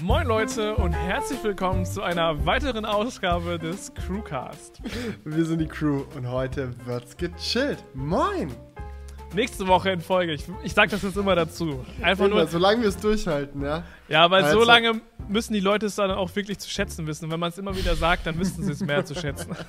Moin Leute und herzlich willkommen zu einer weiteren Ausgabe des Crewcast. Wir sind die Crew und heute wird's gechillt. Moin! Nächste Woche in Folge. Ich, ich sag das jetzt immer dazu. Einfach Immer, nur. solange wir es durchhalten, ja. Ja, weil so Also- lange müssen die Leute es dann auch wirklich zu schätzen wissen. Und wenn man es immer wieder sagt, dann wissen sie es mehr zu schätzen.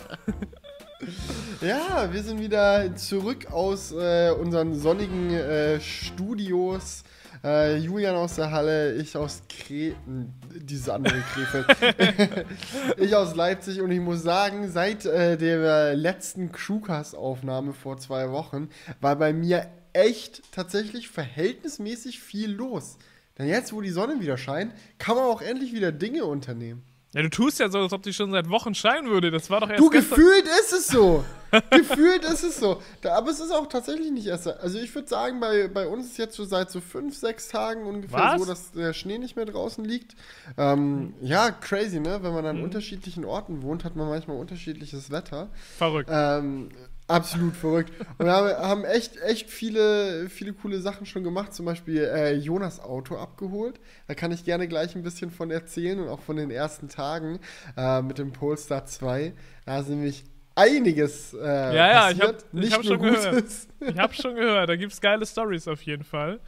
Ja, wir sind wieder zurück aus äh, unseren sonnigen äh, Studios. Äh, Julian aus der Halle, ich aus Kreten, dieses andere Krefeld. ich aus Leipzig und ich muss sagen, seit äh, der letzten Crewcast-Aufnahme vor zwei Wochen war bei mir echt tatsächlich verhältnismäßig viel los. Denn jetzt, wo die Sonne wieder scheint, kann man auch endlich wieder Dinge unternehmen. Ja, du tust ja so, als ob die schon seit Wochen scheinen würde. Das war doch erst Du, gestern. gefühlt ist es so. gefühlt ist es so. Da, aber es ist auch tatsächlich nicht erst. Also ich würde sagen, bei, bei uns ist jetzt so seit so fünf, sechs Tagen ungefähr Was? so, dass der Schnee nicht mehr draußen liegt. Ähm, ja, crazy, ne? Wenn man an Mhm. unterschiedlichen Orten wohnt, hat man manchmal unterschiedliches Wetter. Verrückt. Ähm, absolut verrückt. Und wir haben, haben echt, echt viele, viele coole Sachen schon gemacht. Zum Beispiel äh, Jonas Auto abgeholt. Da kann ich gerne gleich ein bisschen von erzählen und auch von den ersten Tagen äh, mit dem Polestar 2. Da ist nämlich einiges äh, Ja, ja, ich passiert. ich Nicht hab nur schon gehört. Gutes. Ich hab's schon gehört, da gibt's geile Stories auf jeden Fall.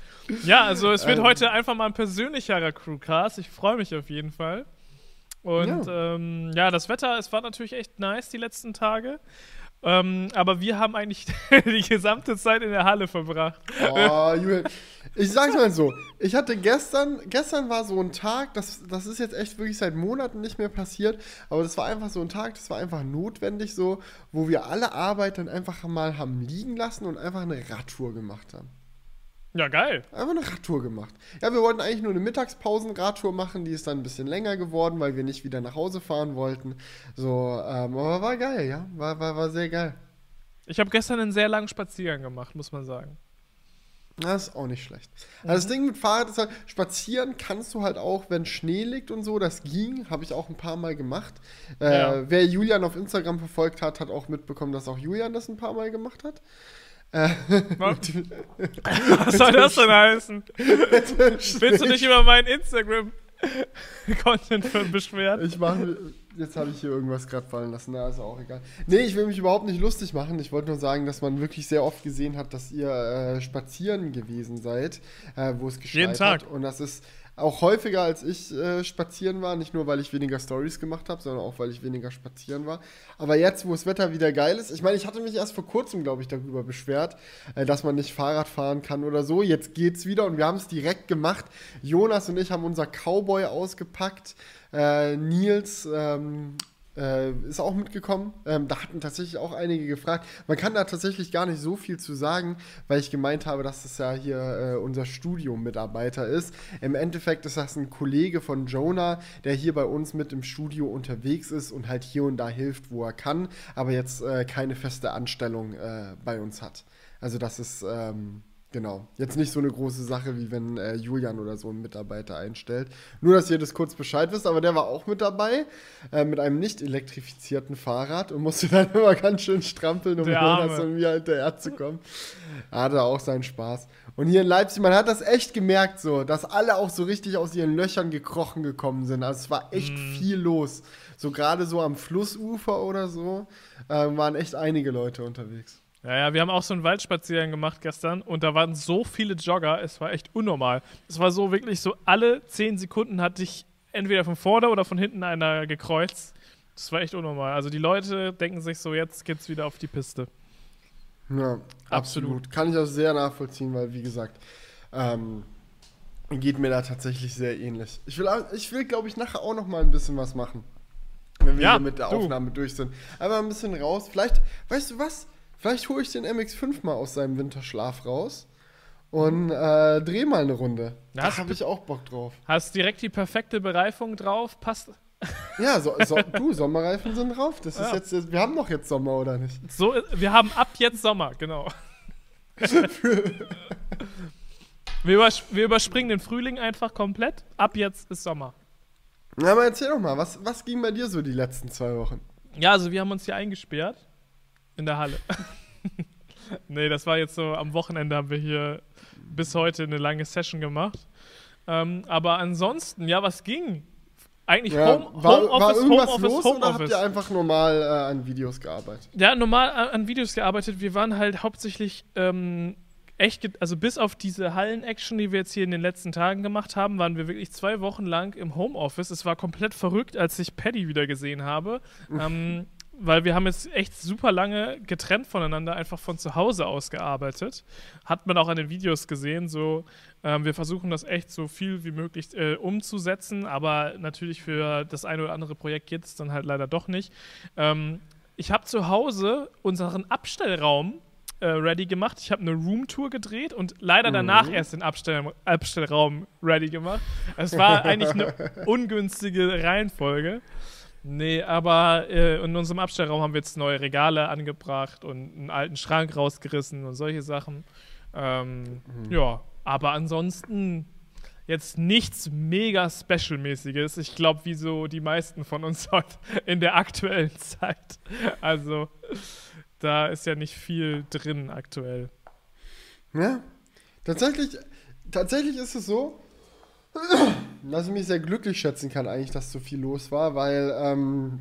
Ja, also es wird Ähm. heute einfach mal ein persönlicherer Crewcast. Ich freue mich auf jeden Fall. Und ja. Ähm, ja, das Wetter, es war natürlich echt nice die letzten Tage. Ähm, aber wir haben eigentlich die gesamte Zeit in der Halle verbracht. Oh, Julian. Ich sag's mal so, ich hatte gestern, gestern war so ein Tag, das, das ist jetzt echt wirklich seit Monaten nicht mehr passiert, aber das war einfach so ein Tag, das war einfach notwendig so, wo wir alle Arbeit dann einfach mal haben liegen lassen und einfach eine Radtour gemacht haben. Ja, geil. Einfach eine Radtour gemacht. Ja, wir wollten eigentlich nur eine Mittagspausen-Radtour machen, die ist dann ein bisschen länger geworden, weil wir nicht wieder nach Hause fahren wollten. So, ähm, aber war geil, ja, war, war, war sehr geil. Ich habe gestern einen sehr langen Spaziergang gemacht, muss man sagen. Das ist auch nicht schlecht. Also das Ding mit Fahrrad ist halt, spazieren kannst du halt auch, wenn Schnee liegt und so. Das ging, habe ich auch ein paar Mal gemacht. Äh, Ja. Wer Julian auf Instagram verfolgt hat, hat auch mitbekommen, dass auch Julian das ein paar Mal gemacht hat. Äh, Was, Was soll das denn heißen? Willst du dich über meinen Instagram-Content beschweren? Ich mache. Jetzt habe ich hier irgendwas gerade fallen lassen, na, ist auch egal. Nee, ich will mich überhaupt nicht lustig machen. Ich wollte nur sagen, dass man wirklich sehr oft gesehen hat, dass ihr äh, spazieren gewesen seid, äh, wo es geschneit Jeden Tag. hat. Und das ist auch häufiger, als ich äh, spazieren war. Nicht nur, weil ich weniger Stories gemacht habe, sondern auch, weil ich weniger spazieren war. Aber jetzt, wo das Wetter wieder geil ist, ich meine, ich hatte mich erst vor kurzem, glaube ich, darüber beschwert, äh, dass man nicht Fahrrad fahren kann oder so. Jetzt geht's wieder und wir haben es direkt gemacht. Jonas und ich haben unser Cowboy ausgepackt. Äh, Nils ähm, äh, ist auch mitgekommen. Ähm, da hatten tatsächlich auch einige gefragt. Man kann da tatsächlich gar nicht so viel zu sagen, weil ich gemeint habe, dass das ja hier äh, unser Studio-Mitarbeiter ist. Im Endeffekt ist das ein Kollege von Jonah, der hier bei uns mit im Studio unterwegs ist und halt hier und da hilft, wo er kann, aber jetzt äh, keine feste Anstellung äh, bei uns hat. Also das ist ähm, Genau. Jetzt nicht so eine große Sache, wie wenn äh, Julian oder so einen Mitarbeiter einstellt. Nur, dass ihr das kurz Bescheid wisst, aber der war auch mit dabei, äh, mit einem nicht elektrifizierten Fahrrad und musste dann immer ganz schön strampeln, um Jonas und mir hinterher zu kommen. Hatte auch seinen Spaß. Und hier in Leipzig, man hat das echt gemerkt, so, dass alle auch so richtig aus ihren Löchern gekrochen gekommen sind. Also es war echt Mhm. viel los. So gerade so am Flussufer oder so, ähm, waren echt einige Leute unterwegs. Ja, ja, wir haben auch so einen Waldspaziergang gemacht gestern und da waren so viele Jogger, es war echt unnormal. Es war so wirklich so, alle zehn Sekunden hatte ich entweder von vorne oder von hinten einer gekreuzt. Das war echt unnormal. Also die Leute denken sich so, jetzt geht's wieder auf die Piste. Ja, absolut. Absolut. Kann ich auch sehr nachvollziehen, weil, wie gesagt, ähm, geht mir da tatsächlich sehr ähnlich. Ich will, auch- ich will glaube ich, nachher auch noch mal ein bisschen was machen. Wenn wir Ja, hier mit der du. Aufnahme durch sind. Aber ein bisschen raus. Vielleicht, weißt du was? Vielleicht hole ich den MX5 mal aus seinem Winterschlaf raus und äh, drehe mal eine Runde. Da habe ich auch Bock drauf. Hast direkt die perfekte Bereifung drauf, passt. Ja, so, so, du, Sommerreifen sind drauf. Das ist Ja. jetzt, wir haben doch jetzt Sommer, oder nicht? So, wir haben ab jetzt Sommer, genau. wir, übers wir überspringen den Frühling einfach komplett. Ab jetzt ist Sommer. Na, aber erzähl doch mal, was, was ging bei dir so die letzten zwei Wochen? Ja, also wir haben uns hier eingesperrt. In der Halle. nee, das war jetzt so, am Wochenende haben wir hier bis heute eine lange Session gemacht. Ähm, aber ansonsten, ja, was ging? Eigentlich Ja, Home, war, Homeoffice, war irgendwas Homeoffice, los oder habt Homeoffice. ihr einfach normal äh, an Videos gearbeitet? Ja, normal an, an Videos gearbeitet. Wir waren halt hauptsächlich ähm, echt, also bis auf diese Hallen-Action, die wir jetzt hier in den letzten Tagen gemacht haben, waren wir wirklich zwei Wochen lang im Homeoffice. Es war komplett verrückt, als ich Paddy wieder gesehen habe. ähm, weil wir haben jetzt echt super lange getrennt voneinander einfach von zu Hause aus gearbeitet. Hat man auch an den Videos gesehen. So, ähm, wir versuchen das echt so viel wie möglich äh, umzusetzen, aber natürlich für das eine oder andere Projekt geht es dann halt leider doch nicht. Ähm, ich habe zu Hause unseren Abstellraum äh, ready gemacht. Ich habe eine Roomtour gedreht und leider danach erst den Abstell Abstellraum ready gemacht. Es war eigentlich eine ungünstige Reihenfolge. Nee, aber äh, in unserem Abstellraum haben wir jetzt neue Regale angebracht und einen alten Schrank rausgerissen und solche Sachen. Ähm, Ja, aber ansonsten jetzt nichts mega Special-mäßiges. Ich glaube, wie so die meisten von uns heute in der aktuellen Zeit. Also, da ist ja nicht viel drin aktuell. Ja. Tatsächlich, tatsächlich ist es so, dass ich mich sehr glücklich schätzen kann, eigentlich, dass so viel los war, weil ähm,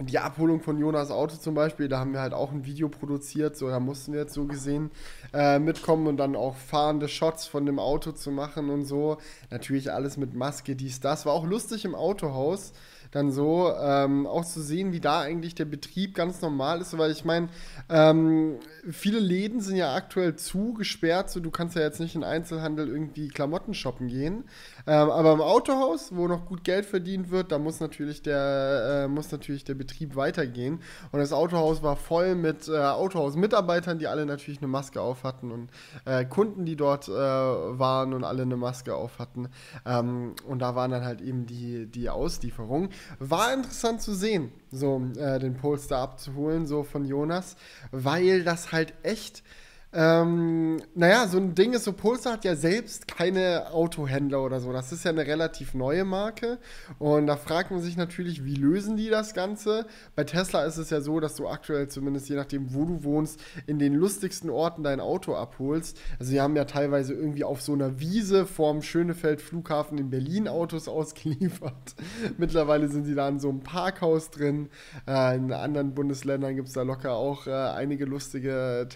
die Abholung von Jonas Auto zum Beispiel, da haben wir halt auch ein Video produziert, so da mussten wir jetzt so gesehen äh, mitkommen und dann auch fahrende Shots von dem Auto zu machen und so. Natürlich alles mit Maske, dies, das. War auch lustig im Autohaus dann so ähm, auch zu sehen, wie da eigentlich der Betrieb ganz normal ist, weil ich meine, ähm, viele Läden sind ja aktuell zugesperrt, so du kannst ja jetzt nicht in Einzelhandel irgendwie Klamotten shoppen gehen, ähm, aber im Autohaus, wo noch gut Geld verdient wird, da muss natürlich der äh, muss natürlich der Betrieb weitergehen und das Autohaus war voll mit äh, Autohaus-Mitarbeitern, die alle natürlich eine Maske auf hatten und äh, Kunden, die dort äh, waren und alle eine Maske auf hatten ähm, und da waren dann halt eben die die Auslieferungen. War interessant zu sehen, so äh, den Polestar abzuholen, so von Jonas, weil das halt echt, ähm, naja, so ein Ding ist, so Polestar hat ja selbst keine Autohändler oder so. Das ist ja eine relativ neue Marke. Und da fragt man sich natürlich, wie lösen die das Ganze? Bei Tesla ist es ja so, dass du aktuell zumindest je nachdem, wo du wohnst, in den lustigsten Orten dein Auto abholst. Also wir haben ja teilweise irgendwie auf so einer Wiese vorm Schönefeld Flughafen in Berlin Autos ausgeliefert. Mittlerweile sind sie da in so einem Parkhaus drin. Äh, in anderen Bundesländern gibt es da locker auch äh, einige lustige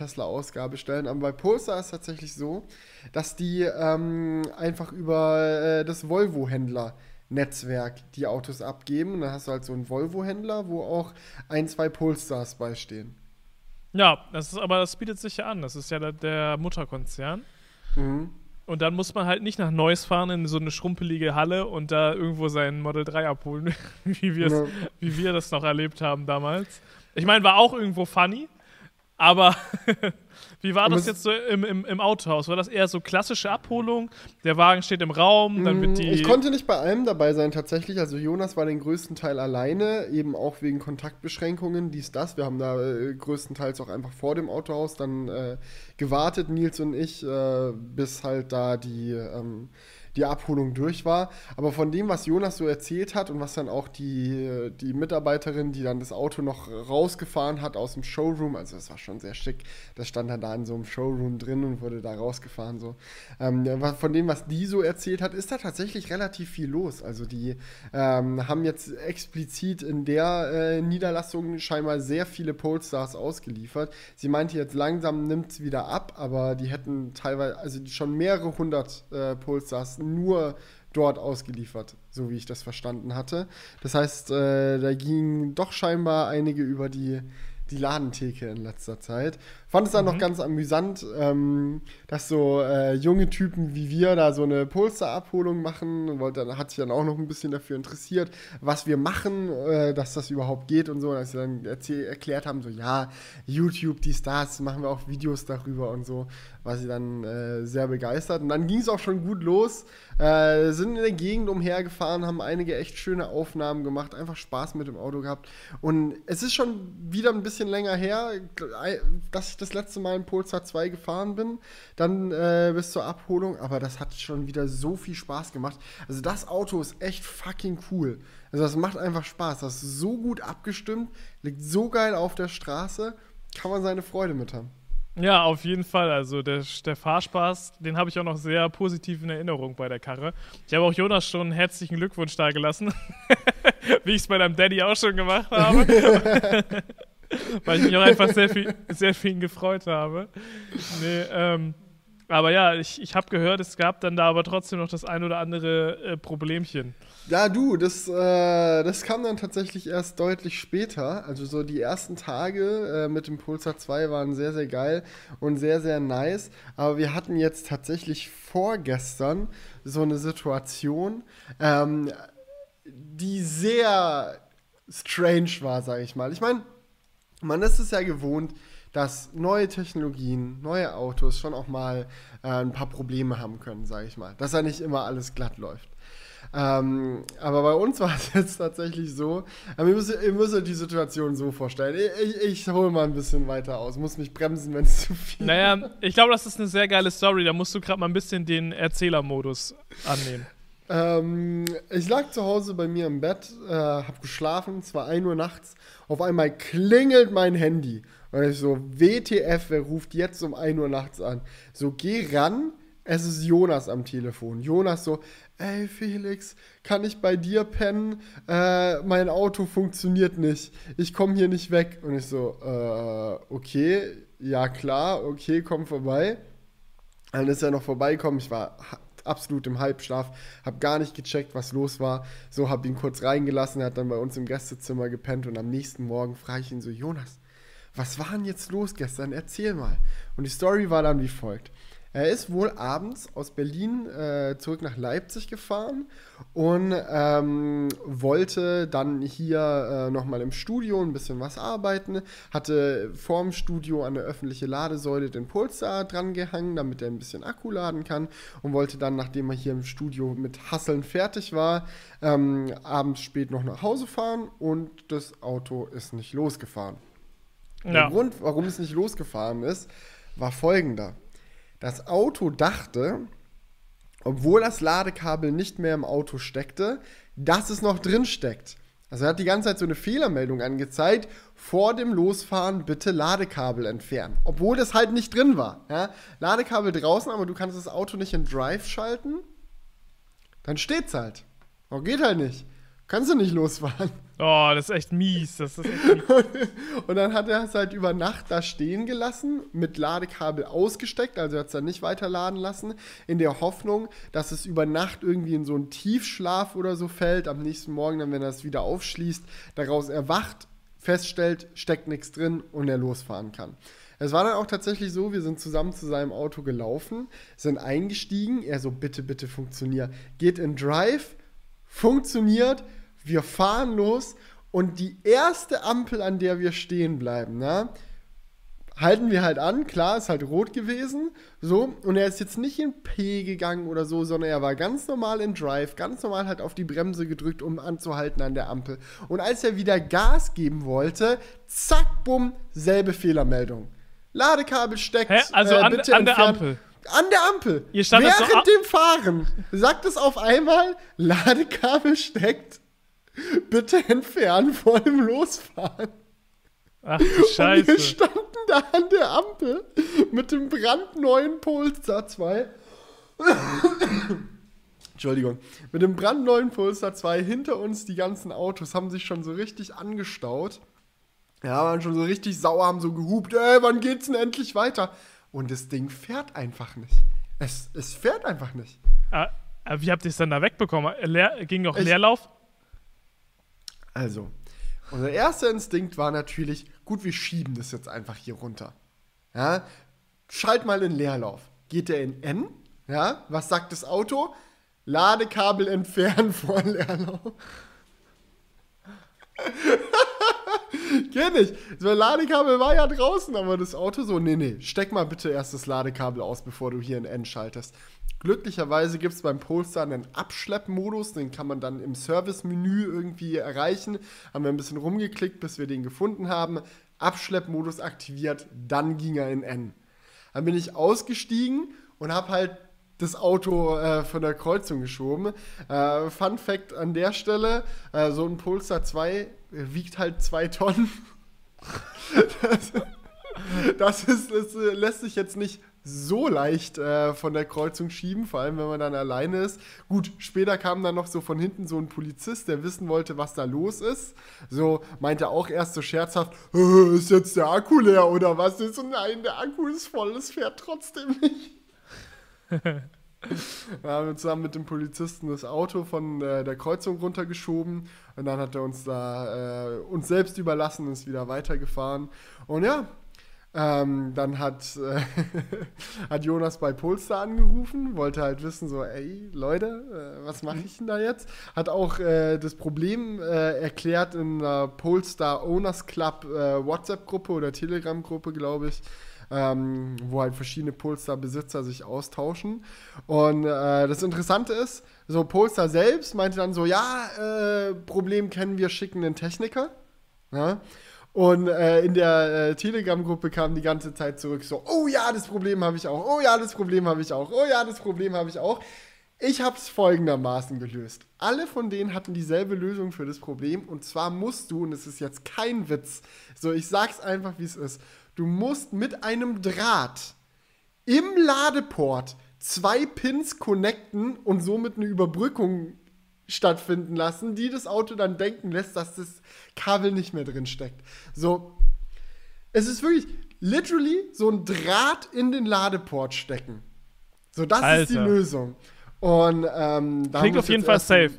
Tesla-Ausgabestellen. Aber bei Polestar ist es tatsächlich so, dass die ähm, einfach über äh, das Volvo-Händler-Netzwerk die Autos abgeben. Und dann hast du halt so einen Volvo-Händler, wo auch ein, zwei Polestars beistehen. Ja, das ist, aber das bietet sich ja an. Das ist ja der, der Mutterkonzern. Mhm. Und dann muss man halt nicht nach Neuss fahren in so eine schrumpelige Halle und da irgendwo sein Model 3 abholen, wie, wir's, Ja. wie wir das noch erlebt haben damals. Ich meine, war auch irgendwo funny, aber wie war das jetzt so im, im, im Autohaus? War das eher so klassische Abholung? Der Wagen steht im Raum, dann wird die. Mm, Ich konnte nicht bei allem dabei sein, tatsächlich. Also Jonas war den größten Teil alleine, eben auch wegen Kontaktbeschränkungen, dies, das. Wir haben da äh, größtenteils auch einfach vor dem Autohaus dann äh, gewartet, Nils und ich, äh, bis halt da die, ähm, die Abholung durch war. Aber von dem, was Jonas so erzählt hat und was dann auch die, die Mitarbeiterin, die dann das Auto noch rausgefahren hat aus dem Showroom, also das war schon sehr schick, das stand dann da in so einem Showroom drin und wurde da rausgefahren so. Ähm, von dem, was die so erzählt hat, ist da tatsächlich relativ viel los. Also die ähm, haben jetzt explizit in der äh, Niederlassung scheinbar sehr viele Polestars ausgeliefert. Sie meinte jetzt langsam nimmt es wieder ab, aber die hätten teilweise, also schon mehrere hundert äh, Polestars nur dort ausgeliefert, so wie ich das verstanden hatte. Das heißt, äh, da gingen doch scheinbar einige über die, die Ladentheke in letzter Zeit. Fand es dann noch ganz amüsant, ähm, dass so äh, junge Typen wie wir da so eine Polster-Abholung machen. Wollte, dann hat sich dann auch noch ein bisschen dafür interessiert, was wir machen, äh, dass das überhaupt geht und so. Und als sie dann erklärt haben, so ja, YouTube, die Stars, machen wir auch Videos darüber und so, war sie dann äh, sehr begeistert. Und dann ging es auch schon gut los. Äh, sind in der Gegend umhergefahren, haben einige echt schöne Aufnahmen gemacht, einfach Spaß mit dem Auto gehabt. Und es ist schon wieder ein bisschen länger her, dass ich das letzte Mal in Polestar 2 gefahren bin, dann äh, bis zur Abholung, aber das hat schon wieder so viel Spaß gemacht. Also das Auto ist echt fucking cool. Also das macht einfach Spaß. Das ist so gut abgestimmt, liegt so geil auf der Straße, kann man seine Freude mit haben. Ja, auf jeden Fall. Also der, der Fahrspaß, den habe ich auch noch sehr positiv in Erinnerung bei der Karre. Ich habe auch Jonas schon herzlichen Glückwunsch da gelassen, wie ich es bei deinem Daddy auch schon gemacht habe. Weil ich mich auch einfach sehr viel, sehr viel gefreut habe. Nee, ähm, aber ja, ich, ich habe gehört, es gab dann da aber trotzdem noch das ein oder andere äh, Problemchen. Ja, du, das, äh, das kam dann tatsächlich erst deutlich später. Also so die ersten Tage äh, mit dem Pulsar 2 waren sehr, sehr geil und sehr, sehr nice. Aber wir hatten jetzt tatsächlich vorgestern so eine Situation, ähm, die sehr strange war, sage ich mal. Ich meine, man ist es ja gewohnt, dass neue Technologien, neue Autos schon auch mal äh, ein paar Probleme haben können, sage ich mal. Dass da nicht immer alles glatt läuft. Ähm, aber bei uns war es jetzt tatsächlich so, ihr müsst, ihr müsst euch die Situation so vorstellen. Ich, ich, ich hole mal ein bisschen weiter aus, muss mich bremsen, wenn es zu viel Naja, ich glaube, das ist eine sehr geile Story. Da musst du gerade mal ein bisschen den Erzählermodus annehmen. Ähm, ich lag zu Hause bei mir im Bett, äh, hab geschlafen, es war 1 Uhr nachts. Auf einmal klingelt mein Handy. Und ich so, WTF, wer ruft jetzt um 1 Uhr nachts an? So, geh ran, es ist Jonas am Telefon. Jonas so, ey Felix, kann ich bei dir pennen? Äh, mein Auto funktioniert nicht. Ich komme hier nicht weg. Und ich so, äh, okay, ja klar, okay, komm vorbei. Dann ist er noch vorbeigekommen. Ich war absolut im Halbschlaf, habe gar nicht gecheckt, was los war. So habe ihn kurz reingelassen, er hat dann bei uns im Gästezimmer gepennt und am nächsten Morgen frage ich ihn so, Jonas, was war denn jetzt los gestern? Erzähl mal. Und die Story war dann wie folgt. Er ist wohl abends aus Berlin äh, zurück nach Leipzig gefahren und ähm, wollte dann hier äh, nochmal im Studio ein bisschen was arbeiten. Hatte vorm Studio an der öffentliche Ladesäule den Pulsar dran gehangen, damit er ein bisschen Akku laden kann und wollte dann, nachdem er hier im Studio mit Hasseln fertig war, ähm, abends spät noch nach Hause fahren und das Auto ist nicht losgefahren. Ja. Der Grund, warum es nicht losgefahren ist, war folgender. Das Auto dachte, obwohl das Ladekabel nicht mehr im Auto steckte, dass es noch drin steckt. Also er hat die ganze Zeit so eine Fehlermeldung angezeigt, vor dem Losfahren bitte Ladekabel entfernen. Obwohl das halt nicht drin war. Ja? Ladekabel draußen, aber du kannst das Auto nicht in Drive schalten. Dann steht's halt. Aber geht halt nicht. Kannst du nicht losfahren. Oh, das ist echt mies. Das ist echt mies. und dann hat er es halt über Nacht da stehen gelassen, mit Ladekabel ausgesteckt, also hat es dann nicht weiterladen lassen, in der Hoffnung, dass es über Nacht irgendwie in so einen Tiefschlaf oder so fällt. Am nächsten Morgen, dann, wenn er es wieder aufschließt, daraus erwacht, feststellt, steckt nichts drin und er losfahren kann. Es war dann auch tatsächlich so, wir sind zusammen zu seinem Auto gelaufen, sind eingestiegen, er so, bitte, bitte funktioniert, geht in Drive, funktioniert, wir fahren los und die erste Ampel, an der wir stehen bleiben, na, halten wir halt an, klar, ist halt rot gewesen, so, und er ist jetzt nicht in P gegangen oder so, sondern er war ganz normal in Drive, ganz normal halt auf die Bremse gedrückt, um anzuhalten an der Ampel. Und als er wieder Gas geben wollte, zack, bumm, selbe Fehlermeldung. Ladekabel steckt. Hä? Also äh, an, an der Ampel. An der Ampel. Ihr Während dem Fahren sagt es auf einmal, Ladekabel steckt. Bitte entfernen vor dem Losfahren. Ach du Scheiße. Und wir standen da an der Ampel mit dem brandneuen Polestar 2. Entschuldigung. Mit dem brandneuen Polestar 2 hinter uns die ganzen Autos haben sich schon so richtig angestaut. Ja, waren schon so richtig sauer, haben so gehupt, ey, wann geht's denn endlich weiter? Und das Ding fährt einfach nicht. Es, es fährt einfach nicht. Ah, wie habt ihr es dann da wegbekommen? Leer, ging noch ich, Leerlauf? Also, unser erster Instinkt war natürlich, gut, wir schieben das jetzt einfach hier runter. Ja, schalt mal in Leerlauf. Geht der in N? Ja, was sagt das Auto? Ladekabel entfernen vor Leerlauf. Kenn ich. Das Ladekabel war ja draußen, aber das Auto so, nee, nee, steck mal bitte erst das Ladekabel aus, bevor du hier in N schaltest. Glücklicherweise gibt es beim Polestar einen Abschleppmodus, den kann man dann im Service-Menü irgendwie erreichen. Haben wir ein bisschen rumgeklickt, bis wir den gefunden haben. Abschleppmodus aktiviert, dann ging er in N. Dann bin ich ausgestiegen und habe halt das Auto äh, von der Kreuzung geschoben. Äh, Fun Fact an der Stelle: äh, so ein Polestar 2 wiegt halt zwei Tonnen. das, ist, das äh, lässt sich jetzt nicht so leicht äh, von der Kreuzung schieben, vor allem wenn man dann alleine ist. Gut, später kam dann noch so von hinten so ein Polizist, der wissen wollte, was da los ist. So meinte auch erst so scherzhaft, "Äh, ist jetzt der Akku leer oder was ist? Und nein, der Akku ist voll, es fährt trotzdem nicht. Dann haben wir zusammen mit dem Polizisten das Auto von äh, der Kreuzung runtergeschoben und dann hat er uns da äh, uns selbst überlassen und ist wieder weitergefahren. Und ja, ähm, dann hat, äh, hat Jonas bei Polestar angerufen, wollte halt wissen, so, ey, Leute, äh, was mache ich denn da jetzt? Hat auch äh, das Problem äh, erklärt in einer Polestar Owners Club WhatsApp-Gruppe oder Telegram-Gruppe, glaube ich. Ähm, wo halt verschiedene Polestar-Besitzer sich austauschen. Und äh, das Interessante ist, so Polestar selbst meinte dann so, ja, äh, Problem kennen wir, schicken einen Techniker. Ja? Und äh, in der äh, Telegram-Gruppe kam die ganze Zeit zurück so, oh ja, das Problem habe ich auch, oh ja, das Problem habe ich auch, oh ja, das Problem habe ich auch. Ich habe es folgendermaßen gelöst. Alle von denen hatten dieselbe Lösung für das Problem und zwar musst du, und es ist jetzt kein Witz, so ich sag's einfach, wie es ist, du musst mit einem Draht im Ladeport zwei Pins connecten und somit eine Überbrückung stattfinden lassen, die das Auto dann denken lässt, dass das Kabel nicht mehr drin steckt. So, es ist wirklich literally so ein Draht in den Ladeport stecken. So, das ist die Alter. Lösung. Und ähm, da Klingt auf jeden Fall safe.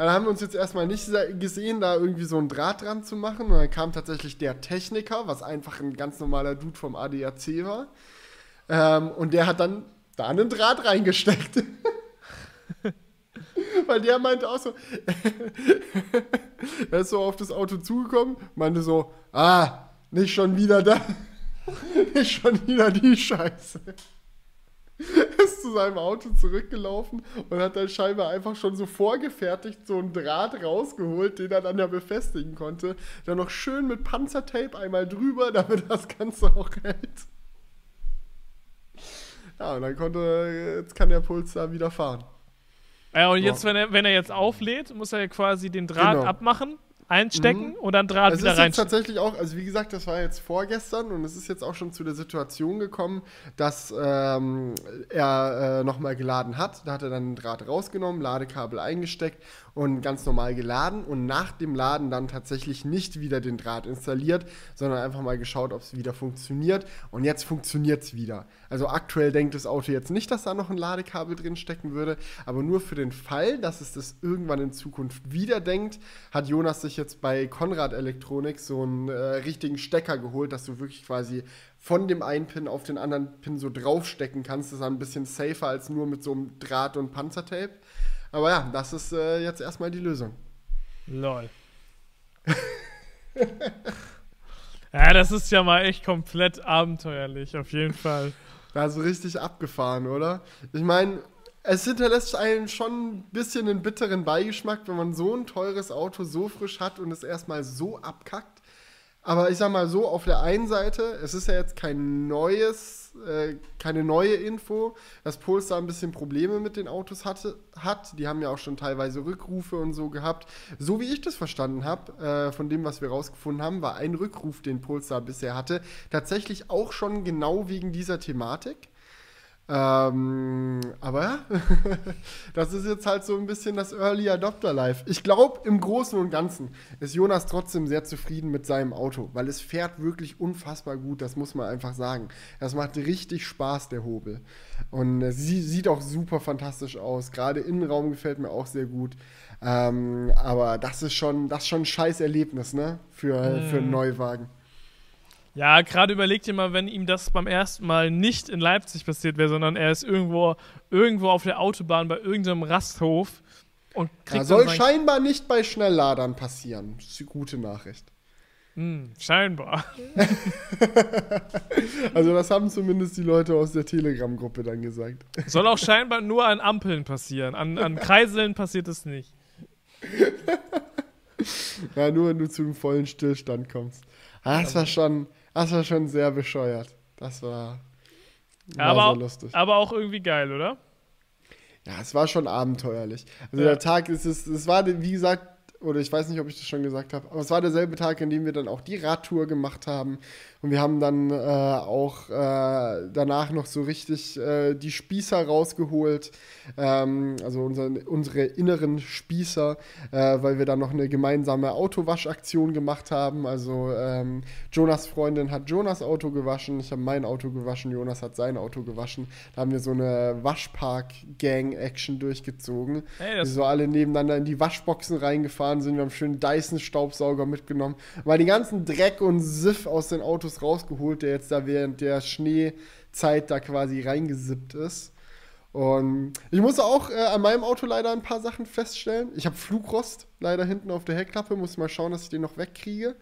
Ja, Da haben wir uns jetzt erstmal nicht se- gesehen, da irgendwie so ein Draht dran zu machen. Und dann kam tatsächlich der Techniker, was einfach ein ganz normaler Dude vom ADAC war. Ähm, und der hat dann da einen Draht reingesteckt. Weil der meinte auch so, er ist so auf das Auto zugekommen, meinte so, ah, nicht schon wieder da, nicht schon wieder die Scheiße. Ist zu seinem Auto zurückgelaufen und hat dann scheinbar einfach schon so vorgefertigt so einen Draht rausgeholt, den er dann ja befestigen konnte. Dann noch schön mit Panzertape einmal drüber, damit das Ganze auch hält. Ja, und dann konnte, jetzt kann der Puls da wieder fahren. Ja, und jetzt, wenn er, wenn er jetzt auflädt, muss er ja quasi den Draht Genau. abmachen, einstecken und dann Draht Es wieder ist jetzt reinstecken. tatsächlich auch, also wie gesagt, das war jetzt vorgestern und es ist jetzt auch schon zu der Situation gekommen, dass ähm, er äh, nochmal geladen hat. Da hat er dann den Draht rausgenommen, Ladekabel eingesteckt und ganz normal geladen und nach dem Laden dann tatsächlich nicht wieder den Draht installiert, sondern einfach mal geschaut, ob es wieder funktioniert und jetzt funktioniert es wieder. Also aktuell denkt das Auto jetzt nicht, dass da noch ein Ladekabel drin stecken würde, aber nur für den Fall, dass es das irgendwann in Zukunft wieder denkt, hat Jonas sich jetzt bei Konrad Elektronik so einen äh, richtigen Stecker geholt, dass du wirklich quasi von dem einen Pin auf den anderen Pin so draufstecken kannst. Das ist ein bisschen safer als nur mit so einem Draht und Panzertape. Aber ja, das ist äh, jetzt erstmal die Lösung. Lol. ja, das ist ja mal echt komplett abenteuerlich, auf jeden Fall. Also richtig abgefahren, oder? Ich meine, es hinterlässt einen schon ein bisschen einen bitteren Beigeschmack, wenn man so ein teures Auto so frisch hat und es erstmal so abkackt. Aber ich sag mal so, auf der einen Seite, es ist ja jetzt kein neues, äh, keine neue Info, dass Polestar ein bisschen Probleme mit den Autos hatte, hat. Die haben ja auch schon teilweise Rückrufe und so gehabt. So wie ich das verstanden habe, äh, von dem, was wir rausgefunden haben, war ein Rückruf, den Polestar bisher hatte, tatsächlich auch schon genau wegen dieser Thematik. Ähm, aber ja, das ist jetzt halt so ein bisschen das Early Adopter Life. Ich glaube, im Großen und Ganzen ist Jonas trotzdem sehr zufrieden mit seinem Auto, weil es fährt wirklich unfassbar gut, das muss man einfach sagen. Das macht richtig Spaß, der Hobel. Und es sie sieht auch super fantastisch aus. Gerade Innenraum gefällt mir auch sehr gut. Ähm, aber das ist schon, das ist schon ein scheiß Erlebnis, ne? Für, für einen Neuwagen. Ja, gerade überlegt ihr mal, wenn ihm das beim ersten Mal nicht in Leipzig passiert wäre, sondern er ist irgendwo, irgendwo auf der Autobahn bei irgendeinem Rasthof und kriegt Ja, soll scheinbar nicht bei Schnellladern passieren. Das ist die gute Nachricht. Hm, scheinbar. Also das haben zumindest die Leute aus der Telegram-Gruppe dann gesagt. Soll auch scheinbar nur an Ampeln passieren. An, an Kreiseln passiert es nicht. Ja, nur wenn du zu einem vollen Stillstand kommst. Ah, Das war schon, das war schon sehr bescheuert. Das war, war aber, sehr auch, lustig. aber auch irgendwie geil, oder? Ja, es war schon abenteuerlich. Also Ja. der Tag ist es, es war, wie gesagt, oder ich weiß nicht, ob ich das schon gesagt habe, aber es war derselbe Tag, an dem wir dann auch die Radtour gemacht haben Und wir haben dann äh, auch äh, danach noch so richtig äh, die Spießer rausgeholt, ähm, also unser, unsere inneren Spießer, äh, weil wir dann noch eine gemeinsame Autowaschaktion gemacht haben. Also ähm, Jonas Freundin hat Jonas Auto gewaschen, ich habe mein Auto gewaschen, Jonas hat sein Auto gewaschen. Da haben wir so eine Waschpark-Gang-Action durchgezogen. Hey, wir so alle nebeneinander in die Waschboxen reingefahren sind, wir haben schön Dyson-Staubsauger mitgenommen, weil den ganzen Dreck und Siff aus den Autos Autos rausgeholt, der jetzt da während der Schneezeit da quasi reingesippt ist. Und ich muss auch äh, an meinem Auto leider ein paar Sachen feststellen. Ich habe Flugrost leider hinten auf der Heckklappe, muss mal schauen, dass ich den noch wegkriege.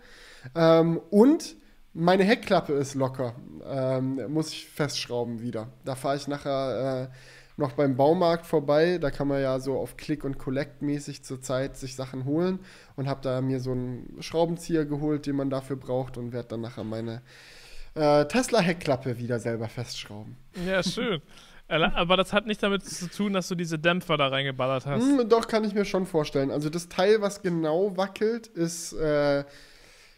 Ähm, und meine Heckklappe ist locker. Ähm, muss ich festschrauben wieder. Da fahre ich nachher äh, noch beim Baumarkt vorbei. Da kann man ja so auf Click und Collect mäßig zurzeit sich Sachen holen und habe da mir so einen Schraubenzieher geholt, den man dafür braucht und werde dann nachher meine äh, Tesla Heckklappe wieder selber festschrauben. Ja, schön. Aber das hat nicht damit zu tun, dass du diese Dämpfer da reingeballert hast. Hm, doch, kann ich mir schon vorstellen. Also das Teil, was genau wackelt, ist äh,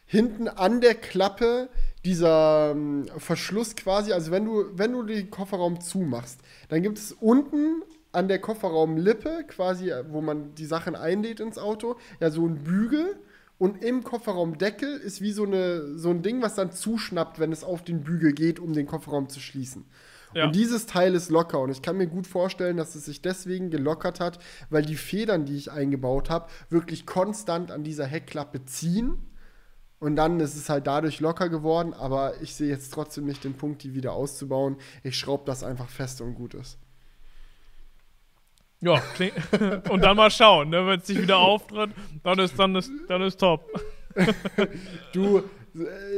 hinten an der Klappe dieser ähm, Verschluss quasi, also wenn du, wenn du den Kofferraum zumachst, dann gibt es unten an der Kofferraumlippe, quasi, wo man die Sachen einlädt ins Auto, ja, so ein Bügel. Und im Kofferraumdeckel ist wie so, eine, so ein Ding, was dann zuschnappt, wenn es auf den Bügel geht, um den Kofferraum zu schließen. Ja. Und dieses Teil ist locker. Und ich kann mir gut vorstellen, dass es sich deswegen gelockert hat, weil die Federn, die ich eingebaut habe, wirklich konstant an dieser Heckklappe ziehen und dann ist es halt dadurch locker geworden, aber ich sehe jetzt trotzdem nicht den Punkt, die wieder auszubauen. Ich schraube das einfach fest und gut ist. Ja, und dann mal schauen, ne? wenn es sich wieder auftritt, dann ist, dann ist, dann ist top. du,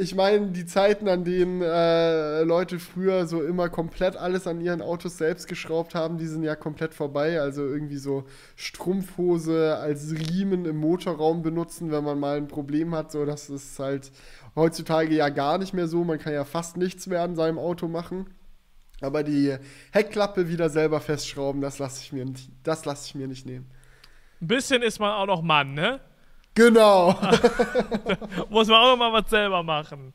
ich meine, die Zeiten, an denen äh, Leute früher so immer komplett alles an ihren Autos selbst geschraubt haben, die sind ja komplett vorbei. Also irgendwie so Strumpfhose als Riemen im Motorraum benutzen, wenn man mal ein Problem hat. So, das ist halt heutzutage ja gar nicht mehr so. Man kann ja fast nichts mehr an seinem Auto machen. Aber die Heckklappe wieder selber festschrauben, das lasse ich, lass ich mir nicht nehmen. Ein bisschen ist man auch noch Mann, ne? Genau. Muss man auch mal was selber machen.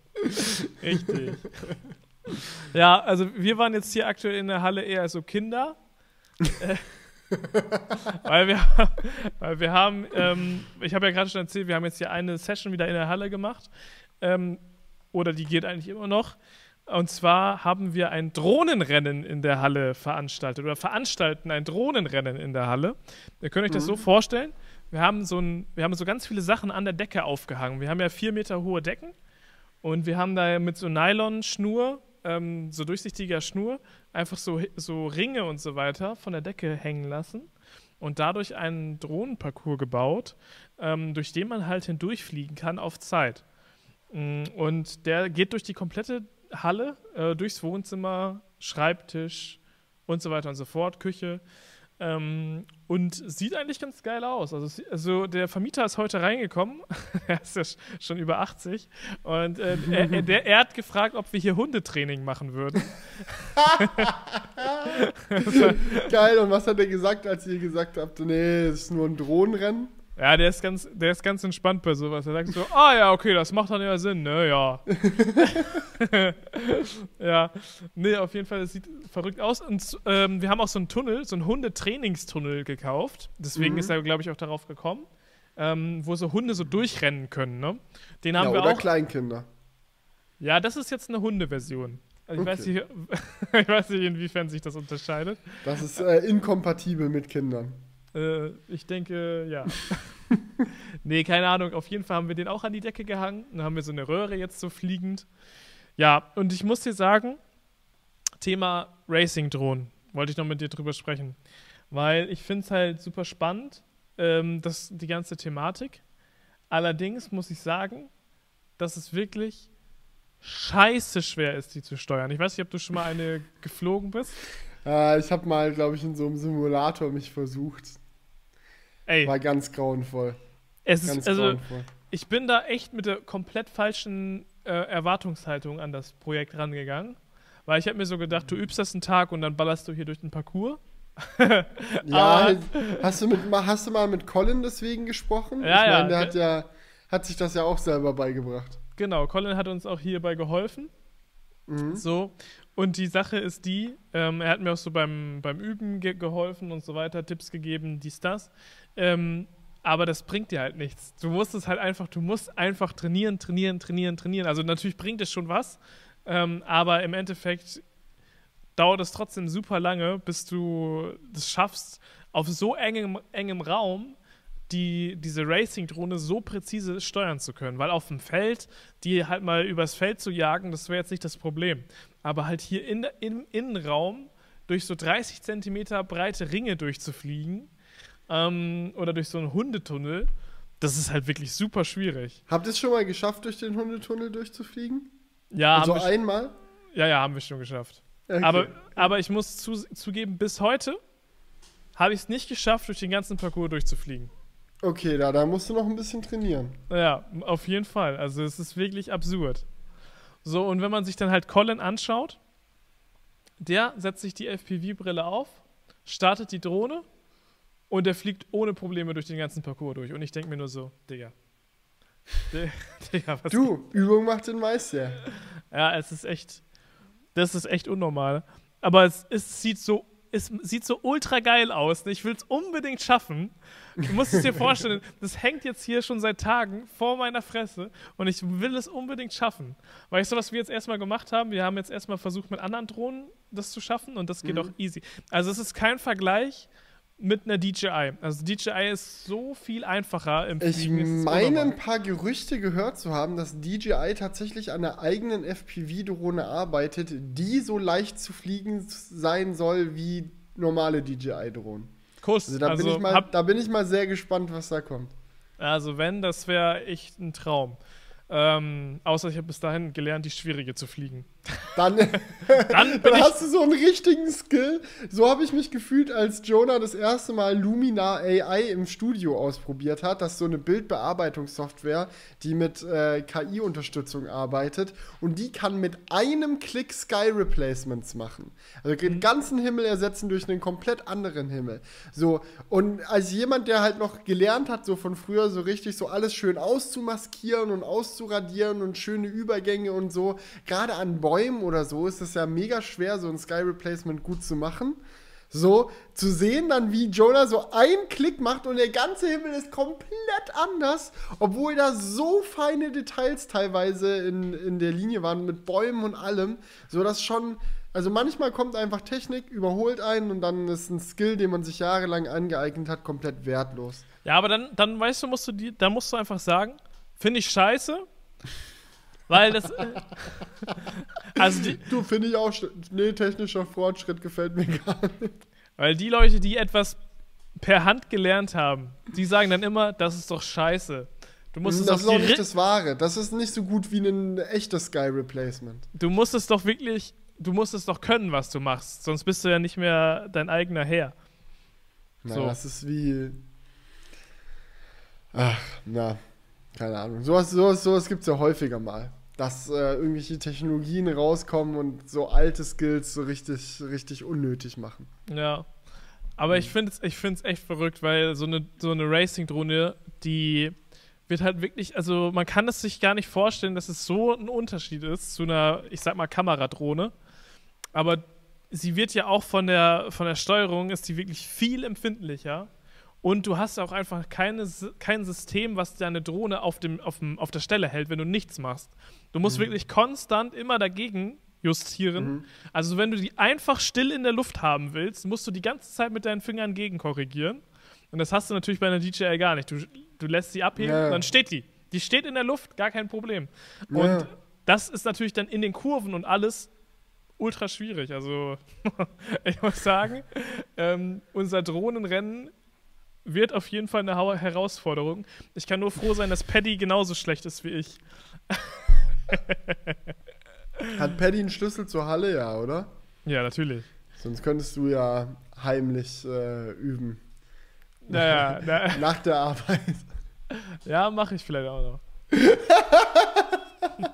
Richtig. Ja, also wir waren jetzt hier aktuell in der Halle eher so Kinder. weil, wir, weil wir haben, ähm, ich habe ja gerade schon erzählt, wir haben jetzt hier eine Session wieder in der Halle gemacht. Ähm, oder die geht eigentlich immer noch. Und zwar haben wir ein Drohnenrennen in der Halle veranstaltet oder veranstalten ein Drohnenrennen in der Halle. Ihr könnt euch das mhm. so vorstellen wir haben so ein, wir haben so ganz viele Sachen an der Decke aufgehangen. Wir haben ja vier Meter hohe Decken und wir haben da mit so Nylon-Schnur, ähm, so durchsichtiger Schnur, einfach so, so Ringe und so weiter von der Decke hängen lassen und dadurch einen Drohnenparcours gebaut, ähm, durch den man halt hindurchfliegen kann auf Zeit. Mm, und der geht durch die komplette Halle, äh, durchs Wohnzimmer, Schreibtisch und so weiter und so fort, Küche. Ähm, und sieht eigentlich ganz geil aus. Also, also der Vermieter ist heute reingekommen, er ist ja schon über 80, und äh, er, der, er hat gefragt, ob wir hier Hundetraining machen würden. geil, und was hat er gesagt, als ihr gesagt habt, nee, es ist nur ein Drohnenrennen? Ja, der ist ganz, der ist ganz entspannt bei sowas. Er sagt so, ah ja, okay, das macht dann ja Sinn, ne, ja. ja, nee, auf jeden Fall, das sieht verrückt aus. Und ähm, wir haben auch so einen Tunnel, so einen Hundetrainingstunnel gekauft. Deswegen mhm. ist er, glaube ich, auch darauf gekommen, ähm, wo so Hunde so durchrennen können, ne? Den haben ja, wir oder auch. Kleinkinder. Ja, das ist jetzt eine Hundeversion. Also ich, okay. weiß nicht, ich weiß nicht, inwiefern sich das unterscheidet. Das ist äh, inkompatibel mit Kindern. Äh, ich denke, ja. nee, keine Ahnung. Auf jeden Fall haben wir den auch an die Decke gehangen. Dann haben wir so eine Röhre jetzt so fliegend. Ja, und ich muss dir sagen, Thema Racing-Drohnen. Wollte ich noch mit dir drüber sprechen. Weil ich finde es halt super spannend, ähm, das, die ganze Thematik. Allerdings muss ich sagen, dass es wirklich scheiße schwer ist, die zu steuern. Ich weiß nicht, ob du schon mal eine geflogen bist. Äh, ich habe mal, glaube ich, in so einem Simulator mich versucht. Ey. War ganz grauenvoll. Es ganz ist, also, grauenvoll. ich bin da echt mit der komplett falschen äh, Erwartungshaltung an das Projekt rangegangen. Weil ich habe mir so gedacht, du übst das einen Tag und dann ballerst du hier durch den Parcours. ja, hast du, mit, hast du mal mit Colin deswegen gesprochen? Ja, ich mein, der hat ja hat sich das ja auch selber beigebracht. Genau, Colin hat uns auch hierbei geholfen. Mhm. So. Und die Sache ist die, ähm, er hat mir auch so beim, beim Üben ge geholfen und so weiter, Tipps gegeben, dies, das. Ähm, aber das bringt dir halt nichts. Du musst es halt einfach, du musst einfach trainieren, trainieren, trainieren, trainieren. Also natürlich bringt es schon was, ähm, aber im Endeffekt dauert es trotzdem super lange, bis du das schaffst, auf so engem, engem Raum die, diese Racing-Drohne so präzise steuern zu können. Weil auf dem Feld, die halt mal übers Feld zu jagen, das wäre jetzt nicht das Problem. Aber halt hier in, im Innenraum durch so 30 Zentimeter breite Ringe durchzufliegen ähm, oder durch so einen Hundetunnel, das ist halt wirklich super schwierig. Habt ihr es schon mal geschafft, durch den Hundetunnel durchzufliegen? Ja, Also einmal? ja, ja, haben wir schon geschafft. Okay. Aber, aber ich muss zu, zugeben, bis heute habe ich es nicht geschafft, durch den ganzen Parcours durchzufliegen. Okay, da, da musst du noch ein bisschen trainieren. Ja, auf jeden Fall. Also es ist wirklich absurd. So, und wenn man sich dann halt Colin anschaut, der setzt sich die FPV-Brille auf, startet die Drohne und der fliegt ohne Probleme durch den ganzen Parcours durch. Und ich denke mir nur so, Digga. Di- Digga, was Du, Übung macht den Meister. Ja, es ist echt, das ist echt unnormal. Aber es, es sieht so, es sieht so ultra geil aus. Ich will es unbedingt schaffen. Du musst es dir vorstellen, das hängt jetzt hier schon seit Tagen vor meiner Fresse und ich will es unbedingt schaffen. Weißt du, was wir jetzt erstmal gemacht haben? Wir haben jetzt erstmal versucht, mit anderen Drohnen das zu schaffen und das geht auch easy. Also es ist kein Vergleich mit einer DJI. Also DJI ist so viel einfacher im Ich Fliegen. ist meine, ein paar Gerüchte gehört zu haben, dass DJI tatsächlich an der eigenen FPV-Drohne arbeitet, die so leicht zu fliegen sein soll wie normale DJI-Drohnen. Kuss. Also, da, bin ich mal, da bin ich mal sehr gespannt, was da kommt. Also wenn, das wäre echt ein Traum. Ähm, außer ich habe bis dahin gelernt, die schwierige zu fliegen. Dann, Dann dann hast du so einen richtigen Skill. So habe ich mich gefühlt, als Jonah das erste Mal Luminar AI im Studio ausprobiert hat. Das ist so eine Bildbearbeitungssoftware, die mit äh, KI-Unterstützung arbeitet. Und die kann mit einem Klick Sky Replacements machen. Also den ganzen Himmel ersetzen durch einen komplett anderen Himmel. So, und als jemand, der halt noch gelernt hat, so von früher, so richtig so alles schön auszumaskieren und auszuradieren und schöne Übergänge und so, gerade an Bäumen oder so, ist es ja mega schwer, so ein Sky Replacement gut zu machen. So, zu sehen dann, wie Jonah so einen Klick macht und der ganze Himmel ist komplett anders, obwohl da so feine Details teilweise in, in der Linie waren mit Bäumen und allem, so dass schon, also manchmal kommt einfach Technik, überholt einen und dann ist ein Skill, den man sich jahrelang angeeignet hat, komplett wertlos. ja, aber dann, dann weißt du, musst du die, da musst du einfach sagen, finde ich scheiße, weil das, also die, Du, finde ich auch, nee, technischer Fortschritt gefällt mir gar nicht. weil die Leute, die etwas per Hand gelernt haben, die sagen dann immer, das ist doch scheiße. Du musst, es das auf ist auch nicht das Wahre. Das ist nicht so gut wie ein echtes Sky Replacement. du musst es doch wirklich, du musst es doch können, was du machst, sonst bist du ja nicht mehr dein eigener Herr. Na, So. das ist wie. Ach, na, keine Ahnung. Sowas, sowas, sowas gibt es ja häufiger mal. Dass äh, irgendwelche Technologien rauskommen und so alte Skills so richtig, richtig unnötig machen. Ja. Aber ich finde es ich find's echt verrückt, weil so eine, so eine Racing-Drohne, die wird halt wirklich, also man kann es sich gar nicht vorstellen, dass es so ein Unterschied ist zu einer, ich sag mal, Kameradrohne. Aber sie wird ja auch von der, von der Steuerung, ist die wirklich viel empfindlicher. Und du hast auch einfach keine, kein System, was deine Drohne auf, dem, auf, dem, auf der Stelle hält, wenn du nichts machst. Du musst wirklich konstant immer dagegen justieren. Also wenn du die einfach still in der Luft haben willst, musst du die ganze Zeit mit deinen Fingern gegenkorrigieren. Und das hast du natürlich bei einer DJI gar nicht. Du, du lässt sie abheben, Ja. dann steht die. Die steht in der Luft, gar kein Problem. Und Ja. das ist natürlich dann in den Kurven und alles ultra schwierig. Also ich muss sagen, ähm, unser Drohnenrennen wird auf jeden Fall eine Herausforderung. Ich kann nur froh sein, dass Paddy genauso schlecht ist wie ich. Hat Paddy einen Schlüssel zur Halle, ja, oder? Ja, natürlich. Sonst könntest du ja heimlich äh, üben. Naja, na, Nach der Arbeit. ja, mache ich vielleicht auch noch.